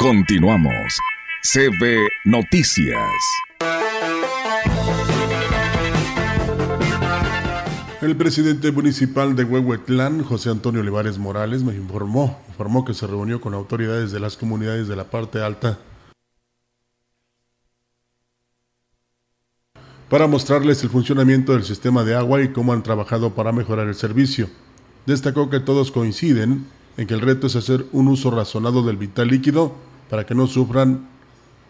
Continuamos. CB Noticias. El presidente municipal de Huehuetlán, José Antonio Olivares Morales, me informó, informó que se reunió con autoridades de las comunidades de la parte alta para mostrarles el funcionamiento del sistema de agua y cómo han trabajado para mejorar el servicio. Destacó que todos coinciden en que el reto es hacer un uso razonado del vital líquido para que no sufran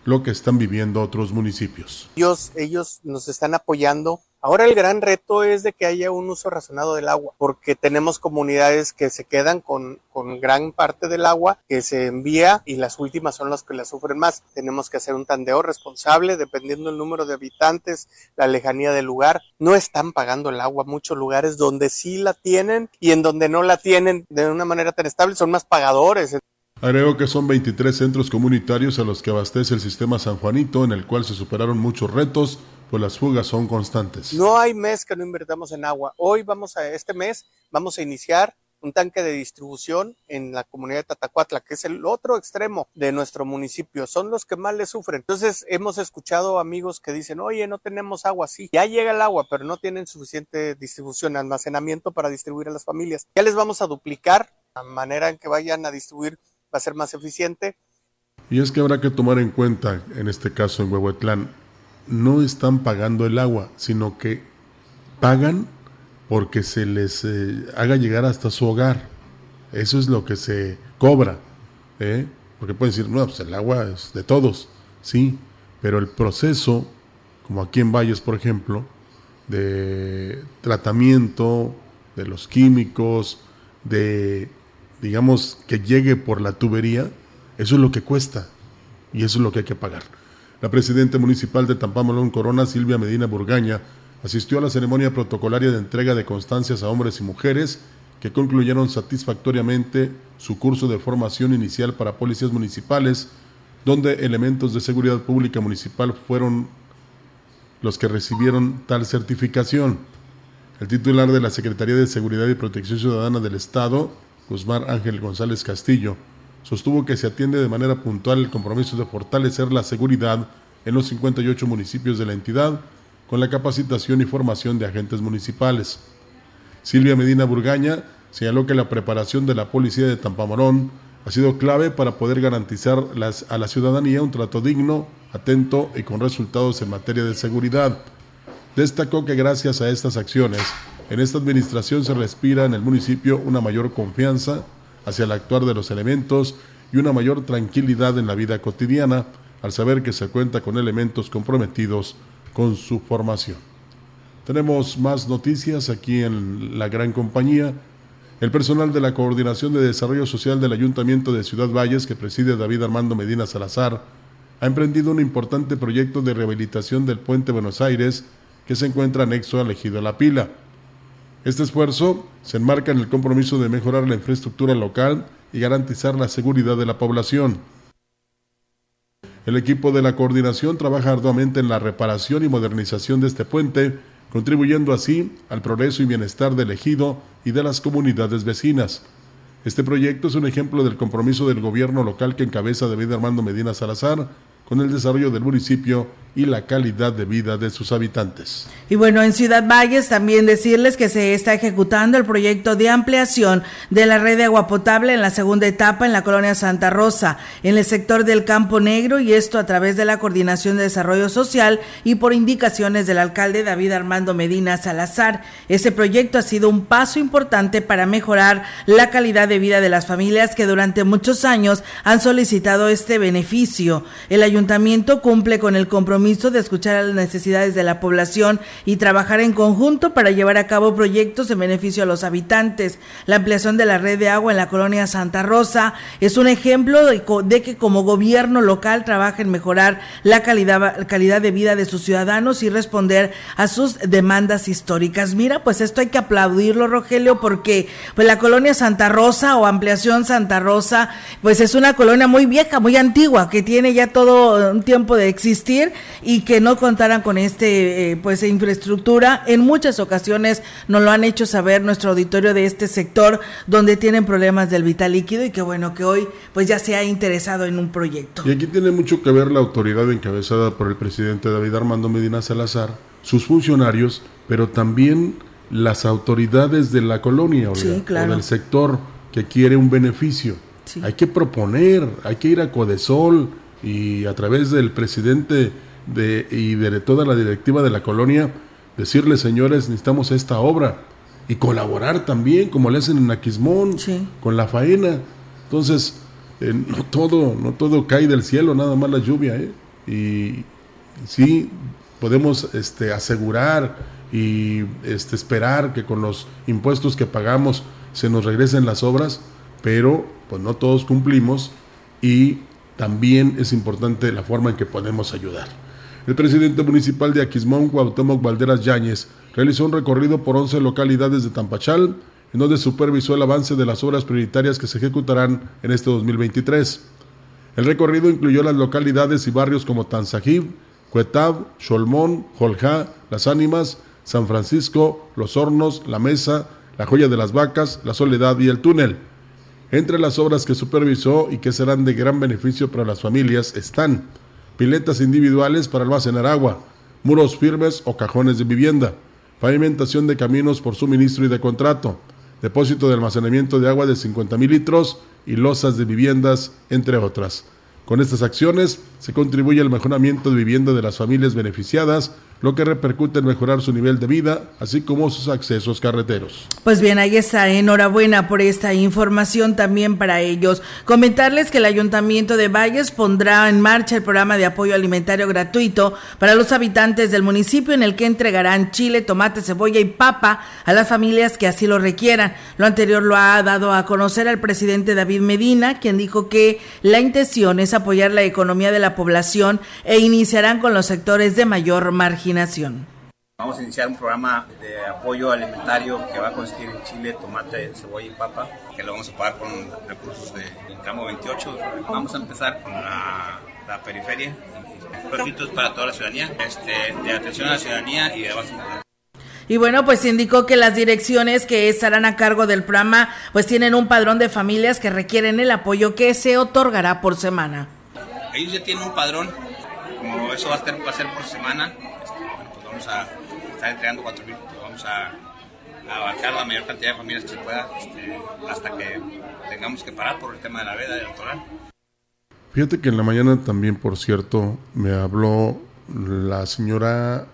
lo que están viviendo otros municipios. Ellos, ellos nos están apoyando. Ahora el gran reto es de que haya un uso razonado del agua, porque tenemos comunidades que se quedan con, con gran parte del agua que se envía y las últimas son las que la sufren más. Tenemos que hacer un tandeo responsable dependiendo del número de habitantes, la lejanía del lugar. No están pagando el agua muchos lugares donde sí la tienen y en donde no la tienen de una manera tan estable son más pagadores. Agregó que son 23 centros comunitarios a los que abastece el sistema San Juanito, en el cual se superaron muchos retos, pues las fugas son constantes. No hay mes que no invertamos en agua. Hoy vamos a, este mes, vamos a iniciar un tanque de distribución en la comunidad de Tatacuatla, que es el otro extremo de nuestro municipio. Son los que más le sufren. Entonces, hemos escuchado amigos que dicen, oye, no tenemos agua. Sí, ya llega el agua, pero no tienen suficiente distribución, almacenamiento para distribuir a las familias. Ya les vamos a duplicar la manera en que vayan a distribuir va a ser más eficiente. Y es que habrá que tomar en cuenta, en este caso en Huehuetlán, no están pagando el agua, sino que pagan porque se les eh, haga llegar hasta su hogar. Eso es lo que se cobra. ¿eh? Porque pueden decir, no, pues el agua es de todos, sí, pero el proceso, como aquí en Valles, por ejemplo, de tratamiento de los químicos, de, digamos, que llegue por la tubería, eso es lo que cuesta y eso es lo que hay que pagar. La presidenta municipal de Tampamolón Corona, Silvia Medina Burgaña, asistió a la ceremonia protocolaria de entrega de constancias a hombres y mujeres que concluyeron satisfactoriamente su curso de formación inicial para policías municipales, donde elementos de seguridad pública municipal fueron los que recibieron tal certificación. El titular de la Secretaría de Seguridad y Protección Ciudadana del Estado, Guzmán Ángel González Castillo, sostuvo que se atiende de manera puntual el compromiso de fortalecer la seguridad en los 58 municipios de la entidad, con la capacitación y formación de agentes municipales. Silvia Medina Burgaña señaló que la preparación de la policía de Tampamorón ha sido clave para poder garantizar a la ciudadanía un trato digno, atento y con resultados en materia de seguridad. Destacó que gracias a estas acciones, en esta administración se respira en el municipio una mayor confianza hacia el actuar de los elementos y una mayor tranquilidad en la vida cotidiana al saber que se cuenta con elementos comprometidos con su formación. Tenemos más noticias aquí en la gran compañía. El personal de la Coordinación de Desarrollo Social del Ayuntamiento de Ciudad Valles, que preside David Armando Medina Salazar, ha emprendido un importante proyecto de rehabilitación del puente Buenos Aires que se encuentra anexo al ejido La Pila. Este esfuerzo se enmarca en el compromiso de mejorar la infraestructura local y garantizar la seguridad de la población. El equipo de la coordinación trabaja arduamente en la reparación y modernización de este puente, contribuyendo así al progreso y bienestar del ejido y de las comunidades vecinas. Este proyecto es un ejemplo del compromiso del gobierno local que encabeza David Armando Medina Salazar con el desarrollo del municipio y la calidad de vida de sus habitantes. Y bueno, en Ciudad Valles también decirles que se está ejecutando el proyecto de ampliación de la red de agua potable en la segunda etapa en la colonia Santa Rosa, en el sector del Campo Negro, y esto a través de la Coordinación de Desarrollo Social y por indicaciones del alcalde David Armando Medina Salazar. Ese proyecto ha sido un paso importante para mejorar la calidad de vida de las familias que durante muchos años han solicitado este beneficio. El ayuntamiento cumple con el compromiso de escuchar a las necesidades de la población y trabajar en conjunto para llevar a cabo proyectos en beneficio a los habitantes. La ampliación de la red de agua en la colonia Santa Rosa es un ejemplo de, que como gobierno local trabaja en mejorar la calidad, calidad de vida de sus ciudadanos y responder a sus demandas históricas. Mira, pues esto hay que aplaudirlo, Rogelio, porque pues la colonia Santa Rosa o ampliación Santa Rosa, pues es una colonia muy vieja, muy antigua, que tiene ya todo un tiempo de existir y que no contaran con este eh, pues infraestructura. En muchas ocasiones nos lo han hecho saber nuestro auditorio de este sector donde tienen problemas del vital líquido y que bueno que hoy pues ya se ha interesado en un proyecto. Y aquí tiene mucho que ver la autoridad encabezada por el presidente David Armando Medina Salazar, sus funcionarios, pero también las autoridades de la colonia o del sector que quiere un beneficio. Hay que proponer, hay que ir a Codesol y a través del presidente de, y de toda la directiva de la colonia, decirle, señores, necesitamos esta obra y colaborar también, como le hacen en Aquismón, con la faena. Entonces, eh, no, todo, no todo cae del cielo, nada más la lluvia. ¿eh? Y sí, podemos este, asegurar y este, esperar que con los impuestos que pagamos se nos regresen las obras, pero pues no todos cumplimos y también es importante la forma en que podemos ayudar. El presidente municipal de Aquismón, Cuauhtémoc Valderas Yáñez, realizó un recorrido por 11 localidades de Tampachal, en donde supervisó el avance de las obras prioritarias que se ejecutarán en este 2023. El recorrido incluyó las localidades y barrios como Tanzajib, Cuetab, Cholmón, Joljá, Las Ánimas, San Francisco, Los Hornos, La Mesa, La Joya de las Vacas, La Soledad y El Túnel. Entre las obras que supervisó y que serán de gran beneficio para las familias están piletas individuales para almacenar agua, muros firmes o cajones de vivienda, pavimentación de caminos por suministro y de contrato, depósito de almacenamiento de agua de 50 mil litros y losas de viviendas, entre otras. Con estas acciones se contribuye al mejoramiento de vivienda de las familias beneficiadas, lo que repercute en mejorar su nivel de vida, así como sus accesos carreteros. Pues bien, ahí está. Enhorabuena por esta información también para ellos. Comentarles que el Ayuntamiento de Valles pondrá en marcha el programa de apoyo alimentario gratuito para los habitantes del municipio en el que entregarán chile, tomate, cebolla y papa a las familias que así lo requieran. Lo anterior lo ha dado a conocer al presidente David Medina, quien dijo que la intención es apoyar la economía de la población e iniciarán con los sectores de mayor margen Vamos a iniciar un programa de apoyo alimentario que va a consistir en chile, tomate, cebolla y papa, que lo vamos a pagar con recursos del tramo 28. Vamos a empezar con la, la periferia, productos para toda la ciudadanía, este, de atención a la ciudadanía y de base y bueno, pues indicó que las direcciones que estarán a cargo del programa pues tienen un padrón de familias que requieren el apoyo que se otorgará por semana. Ellos ya tienen un padrón, como eso va a ser, va a ser por semana, vamos a estar entregando 4.000, vamos a, a, abarcar la mayor cantidad de familias que se pueda este, hasta que tengamos que parar por el tema de la veda electoral. Fíjate que en la mañana también, por cierto, me habló la señora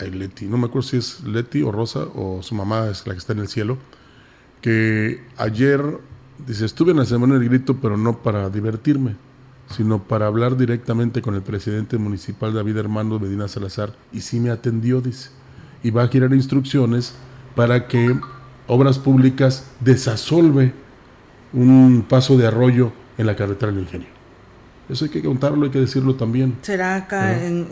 Leti, no me acuerdo si es Leti o Rosa o su mamá es la que está en el cielo, que ayer, dice, estuve en la semana del grito, pero no para divertirme, sino para hablar directamente con el presidente municipal David Hermano Medina Salazar y sí me atendió, dice, y va a girar instrucciones para que Obras Públicas desasolve un paso de arroyo en la carretera del ingenio. Eso hay que contarlo, hay que decirlo también. ¿Será acá en,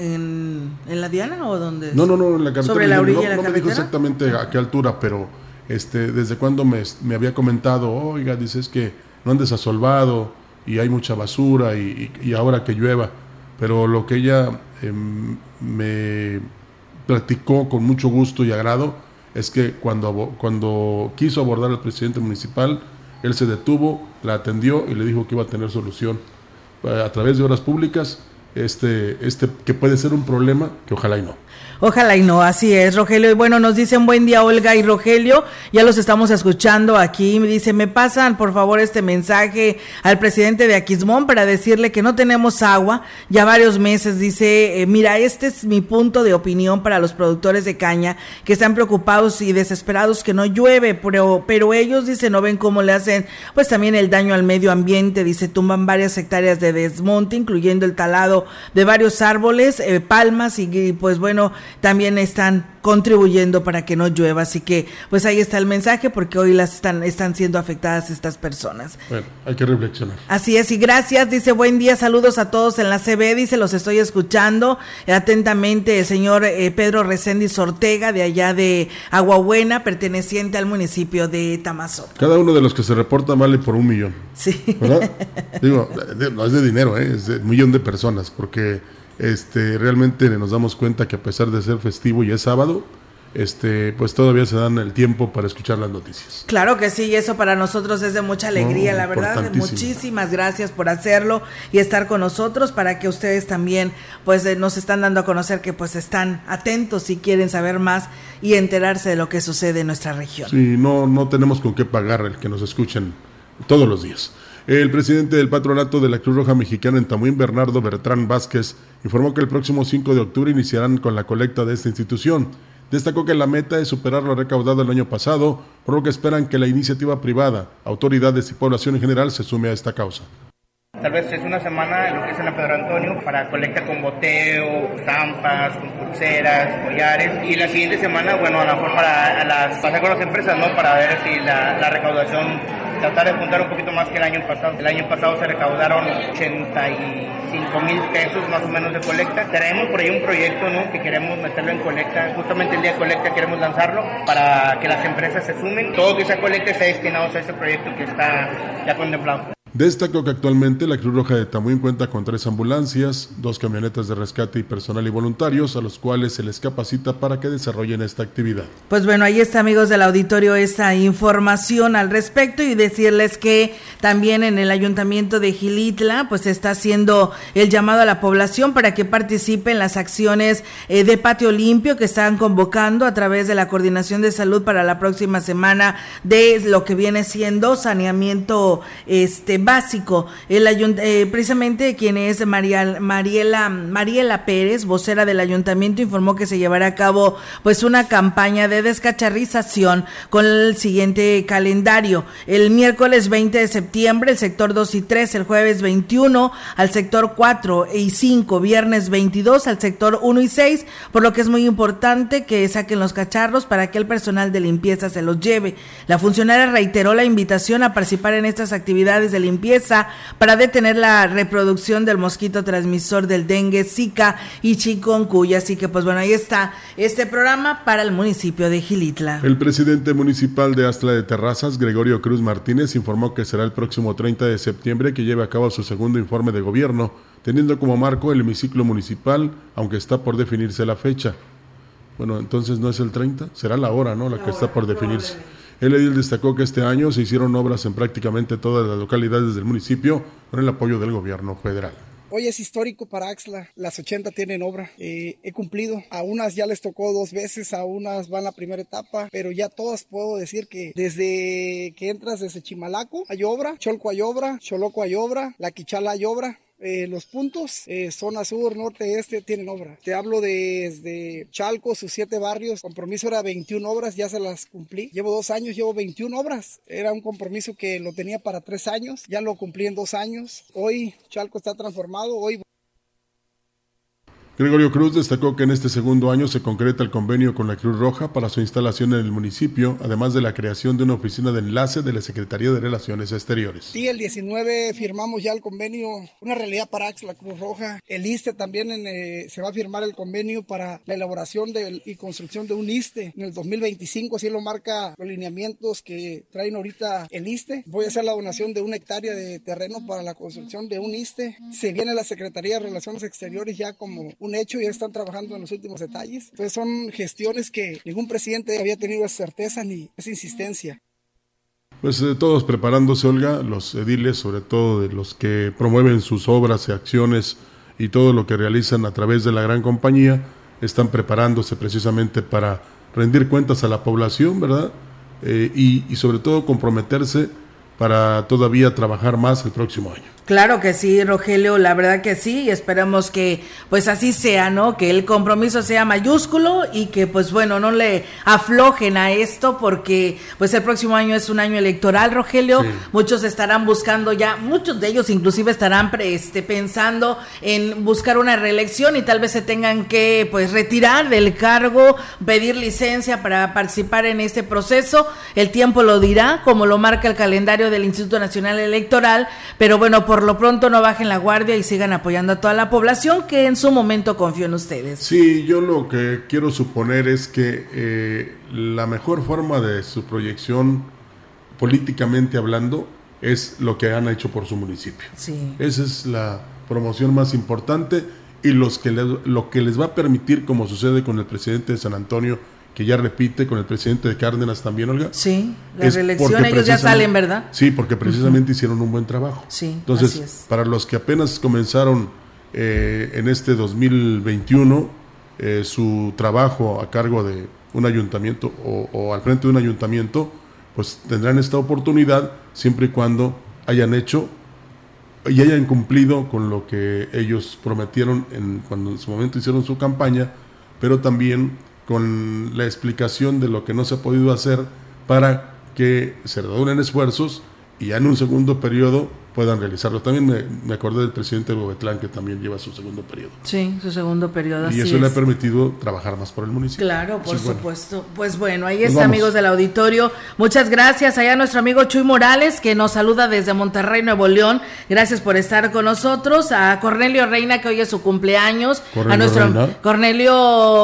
en, la Diana o dónde? No, no, no, en la carretera. ¿Sobre la orilla no, de la no me dijo exactamente a qué altura, pero este, desde cuando me, me había comentado, oiga, dices que no han desasolvado, y hay mucha basura y, ahora que llueva. Pero lo que ella em, me platicó con mucho gusto y agrado es que cuando, cuando quiso abordar al presidente municipal, él se detuvo, la atendió y le dijo que iba a tener solución eh, a través de obras públicas, este, este que puede ser un problema, que ojalá y no. Ojalá y no, así es, Rogelio. Y bueno, nos dicen buen día, Olga y Rogelio. Ya los estamos escuchando aquí. Me dice, me pasan por favor este mensaje al presidente de Aquismón para decirle que no tenemos agua. Ya varios meses dice, eh, mira, este es mi punto de opinión para los productores de caña que están preocupados y desesperados que no llueve, pero, pero ellos, dice, no ven cómo le hacen, pues también el daño al medio ambiente. Dice, tumban varias hectáreas de desmonte, incluyendo el talado de varios árboles, eh, palmas y pues bueno, también están contribuyendo para que no llueva. Así que, pues ahí está el mensaje, porque hoy las están, están siendo afectadas estas personas. Bueno, hay que reflexionar. Así es, y gracias. Dice, buen día, saludos a todos en la CB. Dice, los estoy escuchando atentamente el señor eh, Pedro Reséndiz Ortega, de allá de Aguabuena, perteneciente al municipio de Tamazo. Cada uno de los que se reporta vale por un millón. Sí. ¿Verdad? Digo, no es de dinero, ¿eh? es de un millón de personas, porque este, realmente nos damos cuenta que a pesar de ser festivo y es sábado, este, pues todavía se dan el tiempo para escuchar las noticias. Claro que sí, y eso para nosotros es de mucha alegría, la verdad. Muchísimas gracias por hacerlo y estar con nosotros para que ustedes también, pues, eh, nos están dando a conocer que, pues, están atentos y quieren saber más y enterarse de lo que sucede en nuestra región. Sí, no, no tenemos con qué pagar el que nos escuchen todos los días. El presidente del patronato de la Cruz Roja Mexicana en Tamuín, Bernardo Bertrán Vázquez, informó que el próximo 5 de octubre iniciarán con la colecta de esta institución. Destacó que la meta es superar lo recaudado el año pasado, por lo que esperan que la iniciativa privada, autoridades y población en general se sume a esta causa. Tal vez es una semana lo que es en Pedro Antonio para colecta con boteo, estampas, con pulseras, collares. Y la siguiente semana, bueno, a lo mejor para las, pasar con las empresas, ¿no? Para ver si la, recaudación tratar de juntar un poquito más que el año pasado. El año pasado se recaudaron 85 mil pesos más o menos de colecta. Tenemos por ahí un proyecto ¿no? que queremos meterlo en colecta. Justamente el día de colecta queremos lanzarlo para que las empresas se sumen. Todo que sea colecta sea destinado a este proyecto que está ya contemplado. Destacó que actualmente la Cruz Roja de Tamuín cuenta con tres ambulancias, dos camionetas de rescate y personal y voluntarios a los cuales se les capacita para que desarrollen esta actividad. Pues bueno, ahí está amigos del auditorio esta información al respecto y decirles que también en el ayuntamiento de Gilitla pues está haciendo el llamado a la población para que participe en las acciones eh, de patio limpio que están convocando a través de la coordinación de salud para la próxima semana de lo que viene siendo saneamiento este básico. El eh, precisamente quien es Mariela, Mariela Pérez, vocera del ayuntamiento, informó que se llevará a cabo pues una campaña de descacharrización con el siguiente calendario. El miércoles 20 de septiembre, el sector 2 y 3, el jueves 21 al sector 4 y 5, viernes 22 al sector 1 y 6, por lo que es muy importante que saquen los cacharros para que el personal de limpieza se los lleve. La funcionaria reiteró la invitación a participar en estas actividades de limpieza para detener la reproducción del mosquito transmisor del dengue, zika y chikungunya. Así que pues bueno, ahí está este programa para el municipio de Gilitla. El presidente municipal de Astla de Terrazas, Gregorio Cruz Martínez, informó que será el próximo 30 de septiembre que lleve a cabo su segundo informe de gobierno, teniendo como marco el hemiciclo municipal, aunque está por definirse la fecha. Bueno, entonces no es el 30, será la hora, ¿no? La que está por definirse. El edil destacó que este año se hicieron obras en prácticamente todas las localidades del municipio con el apoyo del gobierno federal. Hoy es histórico para Axla, las 80 tienen obra, eh, he cumplido, a unas ya les tocó dos veces, a unas van la primera etapa, pero ya todas puedo decir que desde que entras desde Chimalaco hay obra, Cholco hay obra, Choloco hay obra, La Quichala hay obra, eh, los puntos, eh, zona sur, norte, este, tienen obra. Te hablo desde Chalco, sus siete barrios, compromiso era 21 obras, ya se las cumplí. Llevo dos años, llevo 21 obras. Era un compromiso que lo tenía para tres años, ya lo cumplí en dos años. Hoy Chalco está transformado, hoy Gregorio Cruz destacó que en este segundo año se concreta el convenio con la Cruz Roja para su instalación en el municipio, además de la creación de una oficina de enlace de la Secretaría de Relaciones Exteriores. Sí, el 19 firmamos ya el convenio, una realidad para la Cruz Roja. El ISTE también eh, se va a firmar el convenio para la elaboración y construcción de un ISTE en el 2025, así lo marca los lineamientos que traen ahorita el ISTE. Voy a hacer la donación de una hectárea de terreno para la construcción de un ISTE. Se viene la Secretaría de Relaciones Exteriores ya como un hecho y ya están trabajando en los últimos detalles. Entonces son gestiones que ningún presidente había tenido esa certeza ni esa insistencia. Pues eh, todos preparándose, Olga, los ediles, sobre todo de los que promueven sus obras y acciones y todo lo que realizan a través de la gran compañía, están preparándose precisamente para rendir cuentas a la población, ¿verdad? Eh, y sobre todo comprometerse para todavía trabajar más el próximo año. Claro que sí, Rogelio, la verdad que sí, y esperamos que pues así sea, ¿no? Que el compromiso sea mayúsculo y que pues bueno, no le aflojen a esto porque pues el próximo año es un año electoral, Rogelio, muchos estarán buscando ya, muchos de ellos inclusive estarán este, pensando en buscar una reelección y tal vez se tengan que pues retirar del cargo, pedir licencia para participar en este proceso, el tiempo lo dirá, como lo marca el calendario del Instituto Nacional Electoral, pero bueno, por lo pronto no bajen la guardia y sigan apoyando a toda la población que en su momento confió en ustedes. Sí, yo lo que quiero suponer es que eh, la mejor forma de su proyección políticamente hablando es lo que han hecho por su municipio. Sí. Esa es la promoción más importante y los que lo que les va a permitir, como sucede con el presidente de San Antonio, que ya repite con el presidente de Cárdenas también, Olga. Sí, la reelección ellos ya salen, ¿verdad? Sí, porque precisamente hicieron un buen trabajo. Sí, Entonces, para los que apenas comenzaron eh, en este 2021 eh, su trabajo a cargo de un ayuntamiento o, o, al frente de un ayuntamiento, pues tendrán esta oportunidad siempre y cuando hayan hecho y hayan cumplido con lo que ellos prometieron en, cuando en su momento hicieron su campaña, pero también con la explicación de lo que no se ha podido hacer para que se reúnen esfuerzos y ya en un segundo periodo puedan realizarlo. También me, me acordé del presidente Bobetlán que también lleva su segundo periodo. Sí, su segundo periodo. Y eso le ha permitido trabajar más por el municipio. Claro, por supuesto. Pues bueno, ahí está, amigos del auditorio. Muchas gracias allá nuestro amigo Chuy Morales, que nos saluda desde Monterrey, Nuevo León. Gracias por estar con nosotros. A Cornelio Reina, que hoy es su cumpleaños. Cornelio a nuestro Reina. Cornelio...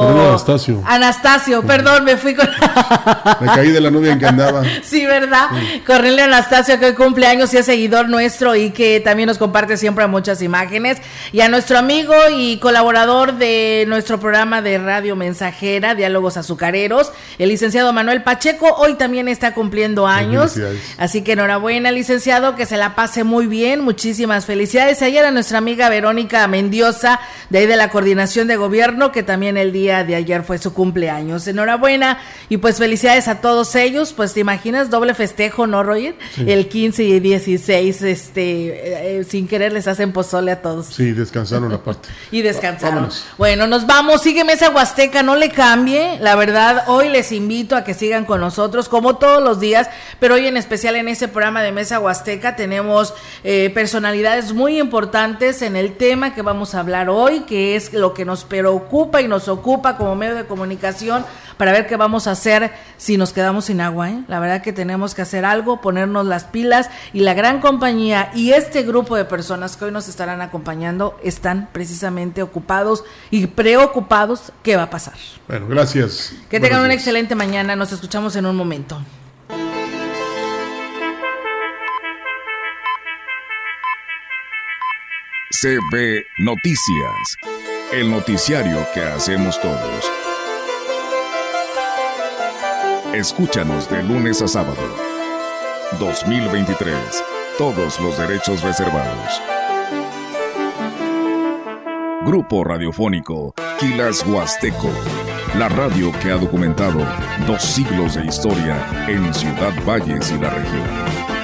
Cornelio Anastasio. Anastasio, perdón, me fui con... me caí de la nube en que andaba. Sí, ¿verdad? Cornelio Anastasio, que hoy cumpleaños y es seguidor nuestro maestro y que también nos comparte siempre muchas imágenes. Y a nuestro amigo y colaborador de nuestro programa de Radio Mensajera, Diálogos Azucareros, el licenciado Manuel Pacheco, hoy también está cumpliendo años. Así que enhorabuena, licenciado, que se la pase muy bien. Muchísimas felicidades. Ayer a nuestra amiga Verónica Mendiosa, de ahí de la Coordinación de Gobierno, que también el día de ayer fue su cumpleaños. Enhorabuena y pues felicidades a todos ellos. Pues te imaginas, doble festejo, ¿no, Roger? El 15 y 16, este, eh, sin querer les hacen pozole a todos. Sí, descansaron aparte. y descansaron. Bueno, nos vamos. Sígueme esa Huasteca, no le cambie. La verdad, hoy les invito a que sigan con nosotros, como todos los días, pero hoy en especial en ese programa de Mesa Huasteca tenemos eh, personalidades muy importantes en el tema que vamos a hablar hoy, que es lo que nos preocupa y nos ocupa como medio de comunicación para ver qué vamos a hacer si nos quedamos sin agua. ¿eh? La verdad que tenemos que hacer algo, ponernos las pilas y la gran compañía y este grupo de personas que hoy nos estarán acompañando están precisamente ocupados y preocupados qué va a pasar. Bueno, gracias. Que tengan una excelente mañana. Nos escuchamos en un momento. CB Noticias, el noticiario que hacemos todos. Escúchanos de lunes a sábado. 2023. Todos los derechos reservados. Grupo Radiofónico Quilas Huasteco. La radio que ha documentado dos siglos de historia en Ciudad Valles y la región.